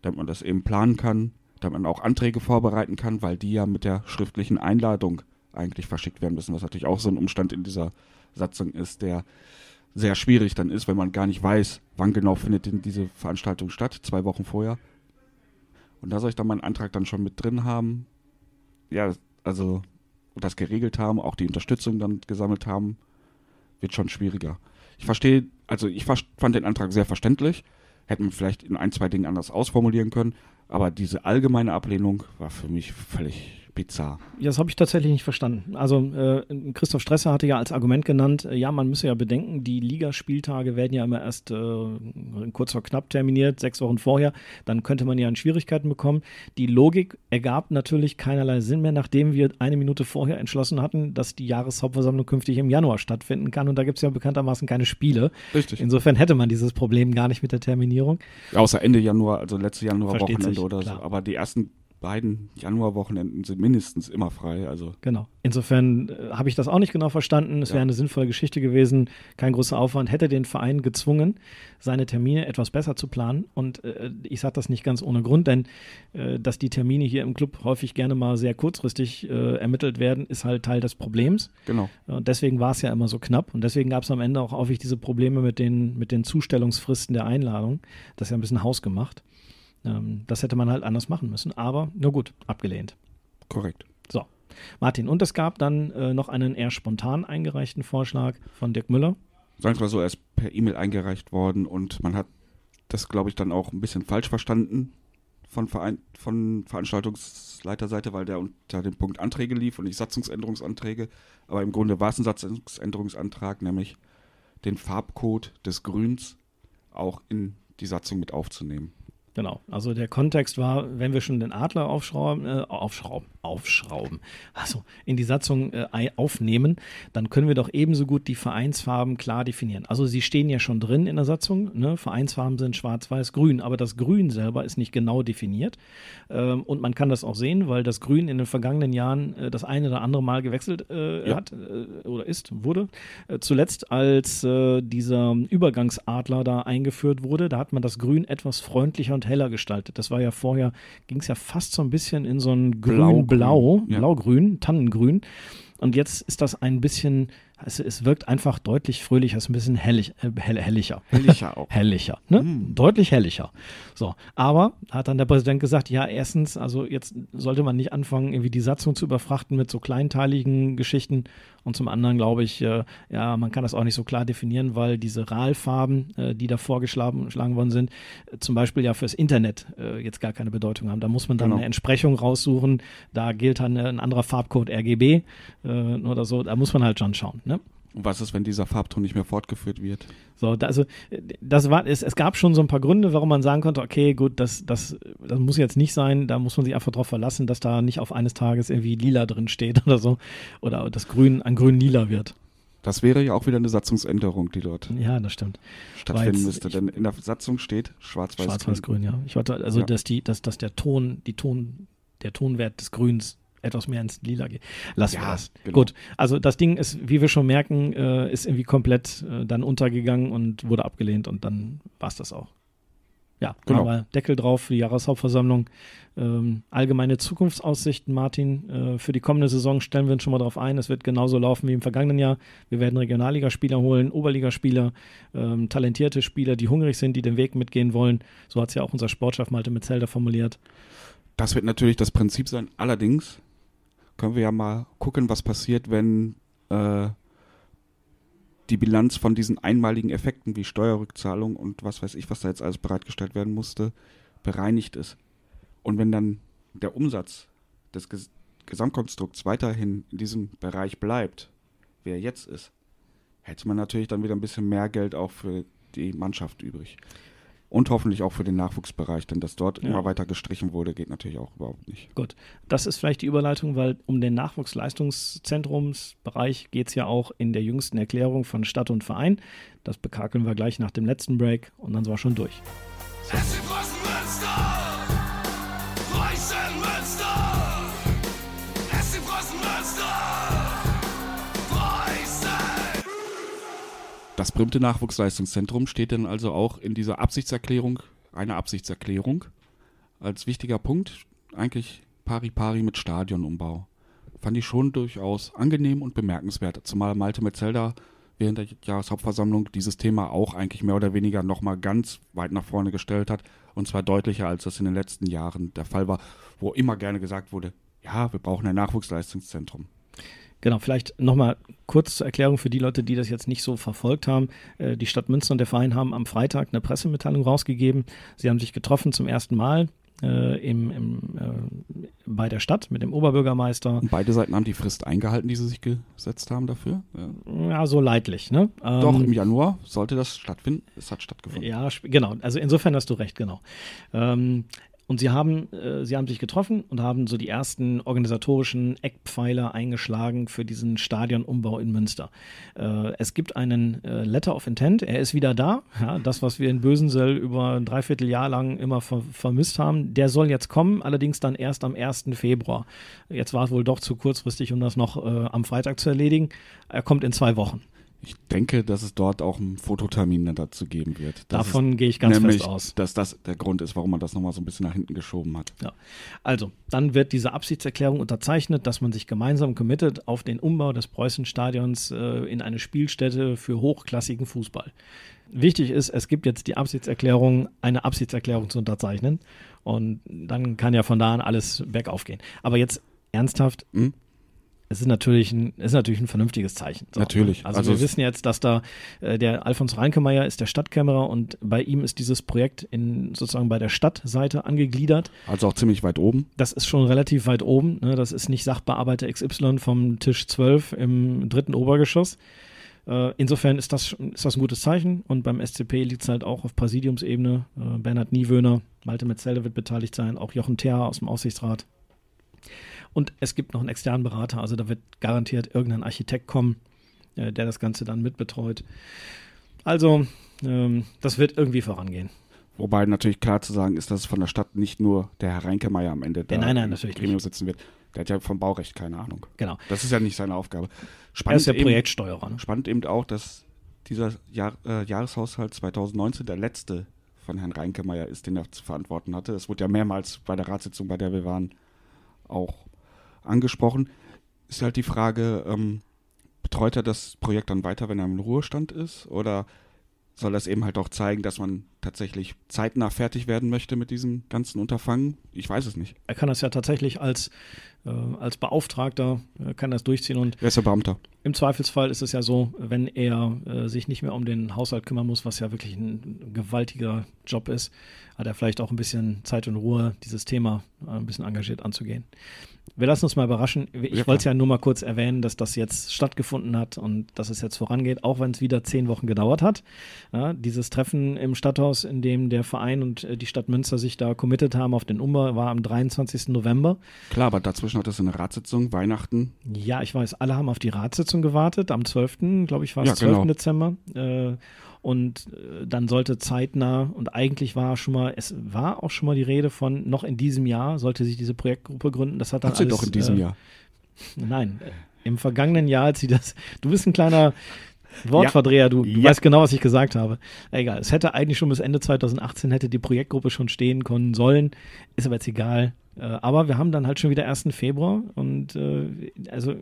B: Damit man das eben planen kann, damit man auch Anträge vorbereiten kann, weil die ja mit der schriftlichen Einladung eigentlich verschickt werden müssen, was natürlich auch so ein Umstand in dieser Satzung ist, der sehr schwierig dann ist, wenn man gar nicht weiß, wann genau findet denn diese Veranstaltung statt, zwei Wochen vorher. Und da soll ich dann meinen Antrag dann schon mit drin haben. Ja, also das geregelt haben, auch die Unterstützung dann gesammelt haben, wird schon schwieriger. Ich verstehe, also ich fand den Antrag sehr verständlich, hätten wir vielleicht in ein, zwei Dingen anders ausformulieren können, aber diese allgemeine Ablehnung war für mich völlig bizarr.
C: Ja, das habe ich tatsächlich nicht verstanden. Also äh, Christoph Stresser hatte ja als Argument genannt, äh, ja, man müsse ja bedenken, die Ligaspieltage werden ja immer erst äh, kurz vor knapp terminiert, sechs Wochen vorher. Dann könnte man ja in Schwierigkeiten bekommen. Die Logik ergab natürlich keinerlei Sinn mehr, nachdem wir eine Minute vorher entschlossen hatten, dass die Jahreshauptversammlung künftig im Januar stattfinden kann. Und da gibt es ja bekanntermaßen keine Spiele.
B: Richtig.
C: Insofern hätte man dieses Problem gar nicht mit der Terminierung.
B: Außer Ende Januar, also letzte Januar-Wochenende oder klar. so. Aber die ersten beiden Januarwochenenden sind mindestens immer frei. Also.
C: Genau. Insofern äh, habe ich das auch nicht genau verstanden. Es ja. wäre eine sinnvolle Geschichte gewesen, kein großer Aufwand, hätte den Verein gezwungen, seine Termine etwas besser zu planen. Und äh, ich sage das nicht ganz ohne Grund, denn äh, dass die Termine hier im Club häufig gerne mal sehr kurzfristig äh, ermittelt werden, ist halt Teil des Problems.
B: Genau.
C: Und deswegen war es ja immer so knapp. Und deswegen gab es am Ende auch häufig diese Probleme mit den, mit den Zustellungsfristen der Einladung. Das ist ja ein bisschen hausgemacht. Ähm, das hätte man halt anders machen müssen, aber nur gut, abgelehnt.
B: Korrekt.
C: So, Martin, und es gab dann äh, noch einen eher spontan eingereichten Vorschlag von Dirk Müller.
B: sagen wir mal so, erst per E-Mail eingereicht worden und man hat das, glaube ich, dann auch ein bisschen falsch verstanden von, Verein, von Veranstaltungsleiterseite, weil der unter dem Punkt Anträge lief und nicht Satzungsänderungsanträge. Aber im Grunde war es ein Satzungsänderungsantrag, nämlich den Farbcode des Grüns auch in die Satzung mit aufzunehmen.
C: Genau. Also der Kontext war, wenn wir schon den Adler aufschrauben, äh, aufschrauben, aufschrauben, also in die Satzung äh, aufnehmen, dann können wir doch ebenso gut die Vereinsfarben klar definieren. Also sie stehen ja schon drin in der Satzung. Ne? Vereinsfarben sind schwarz, weiß, grün, aber das Grün selber ist nicht genau definiert. Ähm, und man kann das auch sehen, weil das Grün in den vergangenen Jahren äh, das eine oder andere Mal gewechselt äh,
B: Ja.
C: hat äh, oder ist, wurde. Äh, zuletzt, als dieser Übergangsadler da eingeführt wurde, da hat man das Grün etwas freundlicher und heller gestaltet. Das war ja vorher, ging es ja fast so ein bisschen in so ein
B: Blau-Grün,
C: grün-blau,
B: ja.
C: blau-grün, Tannengrün. Und jetzt ist das ein bisschen, also es wirkt einfach deutlich fröhlicher, es ist ein bisschen hellig, äh, hell, hellicher.
B: Hellicher auch.
C: Hellicher, ne?
B: Mm.
C: Deutlich hellicher. So, aber hat dann der Präsident gesagt, ja, erstens, also jetzt sollte man nicht anfangen, irgendwie die Satzung zu überfrachten mit so kleinteiligen Geschichten. Und zum anderen glaube ich, äh, ja, man kann das auch nicht so klar definieren, weil diese RAL-Farben, äh, die da vorgeschlagen geschlagen worden sind, äh, zum Beispiel ja fürs Internet äh, jetzt gar keine Bedeutung haben. Da muss man dann
B: Genau.
C: eine Entsprechung raussuchen. Da gilt dann äh, ein anderer Farbcode RGB oder so. Da muss man halt schon schauen. Ne?
B: Und was ist, wenn dieser Farbton nicht mehr fortgeführt wird?
C: So, da, also das war, es, es gab schon so ein paar Gründe, warum man sagen konnte, okay, gut, das, das, das muss jetzt nicht sein, da muss man sich einfach darauf verlassen, dass da nicht auf eines Tages irgendwie lila drin steht oder so. Oder das Grün an grün-lila wird.
B: Das wäre ja auch wieder eine Satzungsänderung, die dort
C: Ja, das stimmt.
B: stattfinden
C: jetzt-
B: müsste. Denn in der Satzung steht schwarz-weiß.
C: Schwarz-Weiß-Grün, ja. Ich wollte, also
B: Ja.
C: dass die, dass, dass der Ton, die Ton, der Tonwert des Grüns etwas mehr ins Lila geht. Lassen wir
B: Ja,
C: das.
B: genau.
C: Gut. Also das Ding ist, wie wir schon merken, äh, ist irgendwie komplett äh, dann untergegangen und wurde abgelehnt und dann war es das auch. Ja,
B: Genau.
C: Aber Deckel drauf für die Jahreshauptversammlung. Ähm, allgemeine Zukunftsaussichten, Martin. Äh, für die kommende Saison stellen wir uns schon mal darauf ein. Es wird genauso laufen wie im vergangenen Jahr. Wir werden Regionalligaspieler holen, Oberligaspieler, ähm, talentierte Spieler, die hungrig sind, die den Weg mitgehen wollen. So hat es ja auch unser Sportchef Malte Metzelder formuliert.
B: Das wird natürlich das Prinzip sein. Allerdings können wir ja mal gucken, was passiert, wenn äh, die Bilanz von diesen einmaligen Effekten wie Steuerrückzahlung und was weiß ich, was da jetzt alles bereitgestellt werden musste, bereinigt ist. Und wenn dann der Umsatz des Ges Gesamtkonstrukts weiterhin in diesem Bereich bleibt, wie er jetzt ist, hätte man natürlich dann wieder ein bisschen mehr Geld auch für die Mannschaft übrig. Und hoffentlich auch für den Nachwuchsbereich, denn dass dort
C: Ja.
B: immer weiter gestrichen wurde, geht natürlich auch überhaupt nicht.
C: Gut, das ist vielleicht die Überleitung, weil um den Nachwuchsleistungszentrumsbereich geht es ja auch in der jüngsten Erklärung von Stadt und Verein. Das bekakeln wir gleich nach dem letzten Break und dann sind wir schon durch.
D: SC
B: Das berühmte Nachwuchsleistungszentrum steht dann also auch in dieser Absichtserklärung, eine Absichtserklärung, als wichtiger Punkt, eigentlich pari pari mit Stadionumbau. Fand ich schon durchaus angenehm und bemerkenswert, zumal Malte Metzelder während der Jahreshauptversammlung dieses Thema auch eigentlich mehr oder weniger nochmal ganz weit nach vorne gestellt hat. Und zwar deutlicher, als das in den letzten Jahren der Fall war, wo immer gerne gesagt wurde, ja, wir brauchen ein Nachwuchsleistungszentrum.
C: Genau, vielleicht nochmal kurz zur Erklärung für die Leute, die das jetzt nicht so verfolgt haben. Äh, Die Stadt Münster und der Verein haben am Freitag eine Pressemitteilung rausgegeben. Sie haben sich getroffen zum ersten Mal äh, im, im, äh, bei der Stadt mit dem Oberbürgermeister.
B: Und beide Seiten haben die Frist eingehalten, die sie sich gesetzt haben dafür. Ja.
C: Ja, so leidlich, ne?
B: Doch,
C: Ähm,
B: im Januar sollte das stattfinden. Es hat stattgefunden.
C: Ja, genau. Also insofern hast du recht, genau. Ähm, und sie haben, äh, sie haben sich getroffen und haben so die ersten organisatorischen Eckpfeiler eingeschlagen für diesen Stadionumbau in Münster. Äh, es gibt einen äh, Letter of Intent, er ist wieder da. Ja, das, was wir in Bösensell über ein Dreivierteljahr lang immer ver vermisst haben, der soll jetzt kommen, allerdings dann erst am 1. Februar. Jetzt war es wohl doch zu kurzfristig, um das noch äh, am Freitag zu erledigen. Er kommt in zwei Wochen.
B: Ich denke, dass es dort auch einen Fototermin dazu geben wird. Das
C: Davon gehe ich ganz
B: nämlich,
C: fest aus.
B: dass das der Grund ist, warum man das nochmal so ein bisschen nach hinten geschoben hat.
C: Ja. Also, dann wird diese Absichtserklärung unterzeichnet, dass man sich gemeinsam committet auf den Umbau des Preußenstadions äh, in eine Spielstätte für hochklassigen Fußball. Wichtig ist, es gibt jetzt die Absichtserklärung, eine Absichtserklärung zu unterzeichnen. Und dann kann ja von da an alles bergauf gehen. Aber jetzt ernsthaft,
B: Hm?
C: Es ist natürlich ein, ist natürlich ein vernünftiges Zeichen. So.
B: Natürlich.
C: Also,
B: Also
C: wir wissen jetzt, dass da äh, der Alfons Reinkemeyer ist der Stadtkämmerer und bei ihm ist dieses Projekt in sozusagen bei der Stadtseite angegliedert.
B: Also auch ziemlich weit oben.
C: Das ist schon relativ weit oben. Ne? Das ist nicht Sachbearbeiter XY vom Tisch 12 im dritten Obergeschoss. Äh, insofern ist das, ist das ein gutes Zeichen. Und beim SCP liegt es halt auch auf Präsidiumsebene. Äh, Bernhard Niewöhner, Malte Metzelde wird beteiligt sein, auch Jochen Theer aus dem Aufsichtsrat. Und es gibt noch einen externen Berater. Also da wird garantiert irgendein Architekt kommen, äh, der das Ganze dann mitbetreut. Also, ähm, das wird irgendwie vorangehen.
B: Wobei natürlich klar zu sagen ist, dass es von der Stadt nicht nur der Herr Reinkemeyer am Ende da
C: nein, nein,
B: im Gremium sitzen wird. Der hat ja vom Baurecht keine Ahnung.
C: Genau.
B: Das ist ja nicht seine Aufgabe.
C: Er
B: Spannend
C: ist der
B: eben-
C: Projektsteuerer. Ne?
B: Spannend eben auch, dass dieser Jahr, äh, Jahreshaushalt 2019 der letzte von Herrn Reinkemeyer ist, den er zu verantworten hatte. Es wurde ja mehrmals bei der Ratssitzung, bei der wir waren, auch angesprochen. Ist halt die Frage, ähm, betreut er das Projekt dann weiter, wenn er im Ruhestand ist? Oder soll das eben halt auch zeigen, dass man tatsächlich zeitnah fertig werden möchte mit diesem ganzen Unterfangen? Ich weiß es nicht.
C: er kann das ja tatsächlich als, äh, als Beauftragter, äh, kann das durchziehen und
B: Wer ist der Beamter?
C: im Zweifelsfall ist es ja so, wenn er äh, sich nicht mehr um den Haushalt kümmern muss, was ja wirklich ein gewaltiger Job ist, hat er vielleicht auch ein bisschen Zeit und Ruhe, dieses Thema äh, ein bisschen engagiert anzugehen. Wir lassen uns mal überraschen. Ich
B: Ja,
C: wollte es ja nur mal kurz erwähnen, dass das jetzt stattgefunden hat und dass es jetzt vorangeht, auch wenn es wieder zehn Wochen gedauert hat. Ja, dieses Treffen im Stadthaus, in dem der Verein und äh, die Stadt Münster sich da committed haben auf den Umbau, war am 23. November.
B: Klar, aber dazwischen hat es eine Ratssitzung, Weihnachten.
C: Ja, ich weiß, alle haben auf die Ratssitzung gewartet, am 12., glaube ich, war es
B: Ja,
C: 12.
B: genau.
C: Dezember. Äh, und äh, dann sollte zeitnah, und eigentlich war schon mal, es war auch schon mal die Rede von, noch in diesem Jahr sollte sich diese Projektgruppe gründen. Das hat dann
B: Hat sie
C: alles,
B: doch in diesem
C: äh,
B: Jahr.
C: Nein, im vergangenen Jahr, als sie das, du bist ein kleiner Wortverdreher, du, du
B: Ja.
C: weißt genau, was ich gesagt habe. Egal, es hätte eigentlich schon bis Ende 2018 hätte die Projektgruppe schon stehen können sollen, ist aber jetzt egal. Äh, aber wir haben dann halt schon wieder 1. Februar und äh, also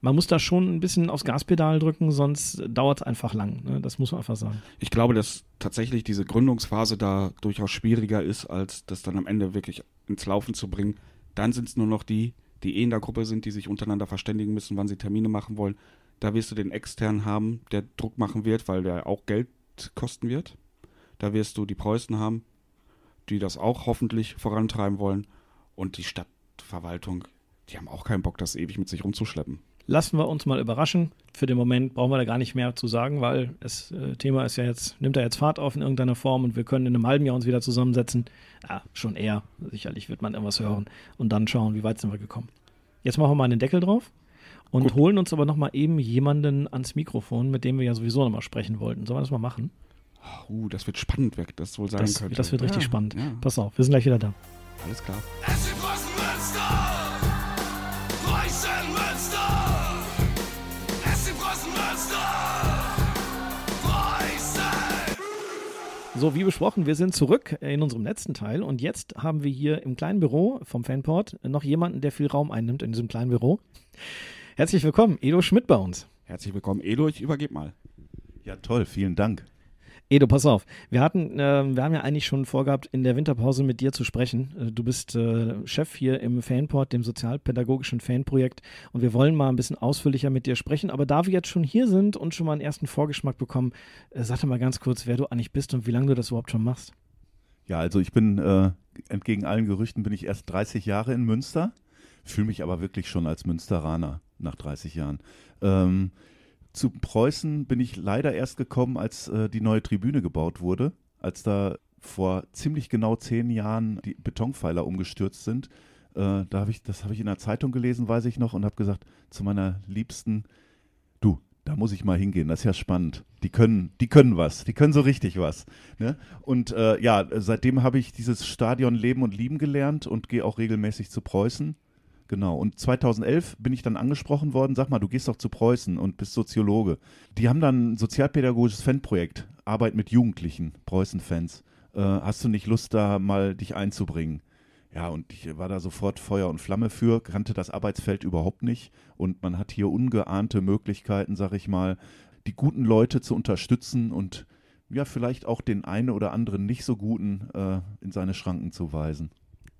C: man muss da schon ein bisschen aufs Gaspedal drücken, sonst dauert es einfach lang. Ne? Das muss man einfach sagen.
B: Ich glaube, dass tatsächlich diese Gründungsphase da durchaus schwieriger ist, als das dann am Ende wirklich ins Laufen zu bringen. Dann sind es nur noch die, die eh in der Gruppe sind, die sich untereinander verständigen müssen, wann sie Termine machen wollen. Da wirst du den externen haben, der Druck machen wird, weil der auch Geld kosten wird. Da wirst du die Preußen haben, die das auch hoffentlich vorantreiben wollen. Und die Stadtverwaltung, die haben auch keinen Bock, das ewig mit sich rumzuschleppen.
C: Lassen wir uns mal überraschen. Für den Moment brauchen wir da gar nicht mehr zu sagen, weil das äh, Thema ist ja jetzt, nimmt er jetzt Fahrt auf in irgendeiner Form und wir können in einem halben Jahr uns wieder zusammensetzen. Ja, schon eher. Sicherlich wird man irgendwas hören und dann schauen, wie weit sind wir gekommen. Jetzt machen wir mal einen Deckel drauf und
B: Gut.
C: holen uns aber nochmal eben jemanden ans Mikrofon, mit dem wir ja sowieso nochmal sprechen wollten. Sollen wir das mal machen?
B: Uh, das wird spannend, wer das wohl sein
C: Das,
B: könnte.
C: das wird richtig
B: Ja,
C: spannend.
B: Ja,
C: Pass auf, wir sind gleich wieder da.
B: alles klar.
D: SC Preußen Münster! Preußen Münster! SC Preußen Münster! Preußen!
C: So, wie besprochen, wir sind zurück in unserem letzten Teil und jetzt haben wir hier im kleinen Büro vom Fanport noch jemanden, der viel Raum einnimmt in diesem kleinen Büro. Herzlich willkommen, Edo Schmidt bei uns.
B: Herzlich willkommen, Edo, ich übergebe mal.
E: Ja, toll, vielen Dank.
C: Edo, pass auf. Wir hatten, äh, wir haben ja eigentlich schon vorgehabt, in der Winterpause mit dir zu sprechen. Äh, Du bist äh, Chef hier im Fanport, dem sozialpädagogischen Fanprojekt. Und wir wollen mal ein bisschen ausführlicher mit dir sprechen. Aber da wir jetzt schon hier sind und schon mal einen ersten Vorgeschmack bekommen, äh, sag doch mal ganz kurz, wer du eigentlich bist und wie lange du das überhaupt schon machst.
E: Ja, also ich bin, äh, entgegen allen Gerüchten, bin ich erst 30 Jahre in Münster, fühle mich aber wirklich schon als Münsteraner nach 30 Jahren. Ähm, zu Preußen bin ich leider erst gekommen, als äh, die neue Tribüne gebaut wurde, als da vor ziemlich genau zehn Jahren die Betonpfeiler umgestürzt sind. Äh, da habe ich, das habe ich in der Zeitung gelesen, weiß ich noch, und habe gesagt zu meiner Liebsten, du, da muss ich mal hingehen, das ist ja spannend. Die können, die können was, die können so richtig was. Ne? Und äh, ja, seitdem habe ich dieses Stadion leben und lieben gelernt und gehe auch regelmäßig zu Preußen. Genau. Und 2011 bin ich dann angesprochen worden, sag mal, du gehst doch zu Preußen und bist Soziologe. Die haben dann ein sozialpädagogisches Fanprojekt, Arbeit mit Jugendlichen, Preußen-Fans. Äh, hast du nicht Lust, da mal dich einzubringen? Ja, und ich war da sofort Feuer und Flamme für, kannte das Arbeitsfeld überhaupt nicht. Und man hat hier ungeahnte Möglichkeiten, sag ich mal, die guten Leute zu unterstützen und ja, vielleicht auch den einen oder anderen nicht so guten äh, in seine Schranken zu weisen.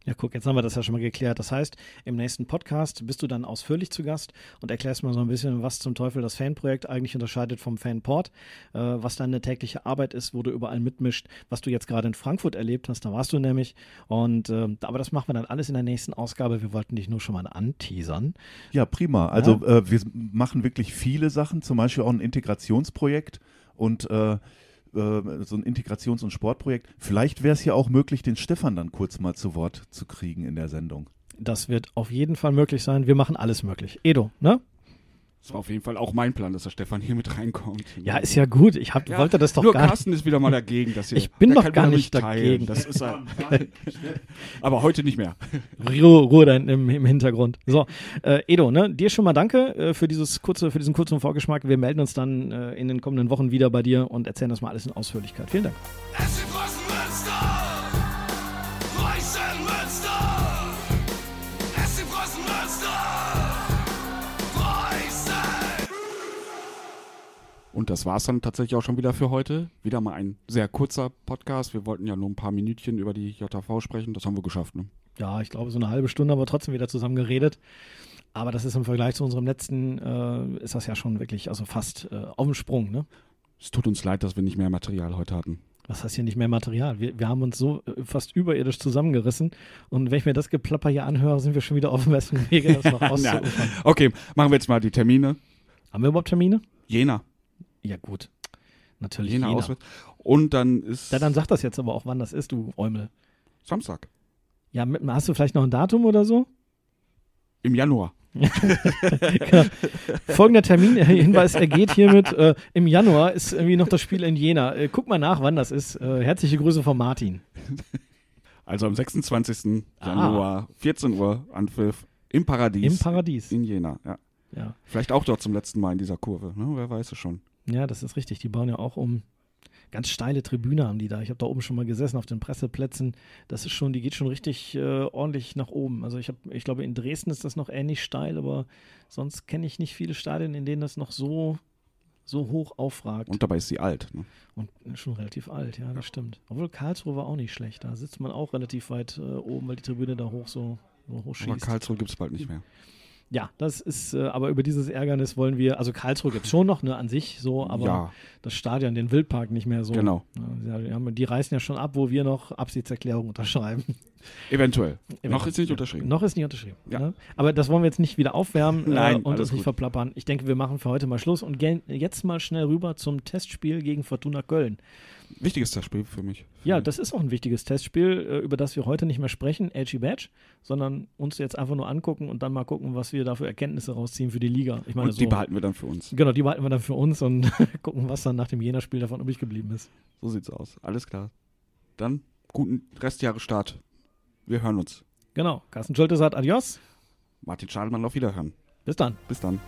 C: Ja, guck, jetzt haben wir das ja schon mal geklärt. Das heißt, im nächsten Podcast bist du dann ausführlich zu Gast und erklärst mal so ein bisschen, was zum Teufel das Fanprojekt eigentlich unterscheidet vom Fanport, äh, was deine tägliche Arbeit ist, wo du überall mitmischt, was du jetzt gerade in Frankfurt erlebt hast, da warst du nämlich. Und äh, aber das machen wir dann alles in der nächsten Ausgabe. Wir wollten dich nur schon mal anteasern.
E: Ja, prima. Also äh, wir machen wirklich viele Sachen, zum Beispiel auch ein Integrationsprojekt und äh, so ein Integrations- und Sportprojekt. Vielleicht wäre es ja auch möglich, den Stefan dann kurz mal zu Wort zu kriegen in der Sendung.
C: Das wird auf jeden Fall möglich sein. Wir machen alles möglich. Edo, ne?
B: Das war auf jeden Fall auch mein Plan, dass der Stefan hier mit reinkommt.
C: Ja, ist ja gut. Ich hab,
B: Ja,
C: wollte das doch
B: Nur
C: gar nicht.
B: Carsten ist wieder mal dagegen. Dass hier,
C: Ich bin doch gar nicht
B: teilen.
C: dagegen.
B: Das ist er. Aber heute nicht mehr.
C: Ruhe, Ruhe da im, im Hintergrund. So, äh, Edo, ne, dir schon mal danke äh, für dieses kurze, für diesen kurzen Vorgeschmack. Wir melden uns dann äh, in den kommenden Wochen wieder bei dir und erzählen das mal alles in Ausführlichkeit. Vielen Dank.
B: Das war's dann tatsächlich auch schon wieder für heute. Wieder mal ein sehr kurzer Podcast. Wir wollten ja nur ein paar Minütchen über die JV sprechen. Das haben wir geschafft. Ne?
C: Ja, ich glaube, so eine halbe Stunde haben wir trotzdem wieder zusammen geredet. Aber das ist im Vergleich zu unserem letzten, äh, ist das ja schon wirklich, also fast äh, auf dem Sprung, ne?
B: Es tut uns leid, dass wir nicht mehr Material heute hatten.
C: Was heißt hier nicht mehr Material? Wir, wir haben uns so äh, fast überirdisch zusammengerissen. Und wenn ich mir das Geplapper hier anhöre, sind wir schon wieder auf dem besten Wege, das noch auszuufern.
B: Okay, machen wir jetzt mal die Termine.
C: Haben wir überhaupt Termine?
B: Jena.
C: Ja, gut. Natürlich.
B: Jena,
C: Jena.
B: auswärts. Und dann ist
C: Ja, dann sag das jetzt aber auch, wann das ist, du Eumel.
B: Samstag.
C: Ja, mit, hast du vielleicht noch ein Datum oder so?
B: Im Januar.
C: Genau. Folgender Termin, äh, Hinweis, er geht hiermit. Äh, Im Januar ist irgendwie noch das Spiel in Jena. Äh, guck mal nach, wann das ist. Äh, herzliche Grüße von Martin.
B: Also am 26.
C: Ah.
B: Januar, 14 Uhr, Anpfiff im Paradies.
C: Im Paradies.
B: In Jena, ja.
C: Ja.
B: Vielleicht auch dort zum letzten Mal in dieser Kurve, ne? wer weiß es schon.
C: Ja, das ist richtig. Die bauen ja auch um. Ganz steile Tribüne haben die da. Ich habe da oben schon mal gesessen auf den Presseplätzen. Das ist schon, die geht schon richtig äh, ordentlich nach oben. Also ich habe, ich glaube, in Dresden ist das noch ähnlich steil, aber sonst kenne ich nicht viele Stadien, in denen das noch so, so hoch aufragt.
B: Und dabei ist sie alt. Ne?
C: Und schon relativ alt, ja, das stimmt. Obwohl Karlsruhe war auch nicht schlecht. Da sitzt man auch relativ weit äh, oben, weil die Tribüne da hoch so, so hoch
B: Aber
C: schießt.
B: Karlsruhe gibt es bald nicht mehr.
C: Ja, das ist, äh, aber über dieses Ärgernis wollen wir, also Karlsruhe gibt es schon noch, ne, an sich so, aber
B: ja,
C: das Stadion, den Wildpark nicht mehr so.
B: genau.
C: Ja, die, haben, die reißen ja schon ab, wo wir noch Absichtserklärung unterschreiben.
B: Eventuell.
C: Eventuell.
B: Noch ist nicht unterschrieben.
C: Noch ist nicht unterschrieben.
B: Ja.
C: Ne? Aber das wollen wir jetzt nicht wieder aufwärmen
B: Nein,
C: äh, und uns nicht
B: gut.
C: verplappern. Ich denke, wir machen für heute mal Schluss und gehen jetzt mal schnell rüber zum Testspiel gegen Fortuna Köln.
B: Wichtiges Testspiel für mich.
C: Ja, das ist auch ein wichtiges Testspiel, äh, über das wir heute nicht mehr sprechen, Edgy Badge, sondern uns jetzt einfach nur angucken und dann mal gucken, was wir da für Erkenntnisse rausziehen für die Liga. Ich meine,
B: Und
C: so,
B: die behalten wir dann für uns.
C: genau, die behalten wir dann für uns und gucken, was dann nach dem Jena-Spiel davon übrig geblieben ist.
B: So sieht's aus. Alles klar. Dann guten Restjahresstart. Wir hören uns.
C: Genau, Carsten Schulte sagt Adios.
B: Martin Schadelmann auf Wiederhören.
C: Bis dann.
B: Bis dann.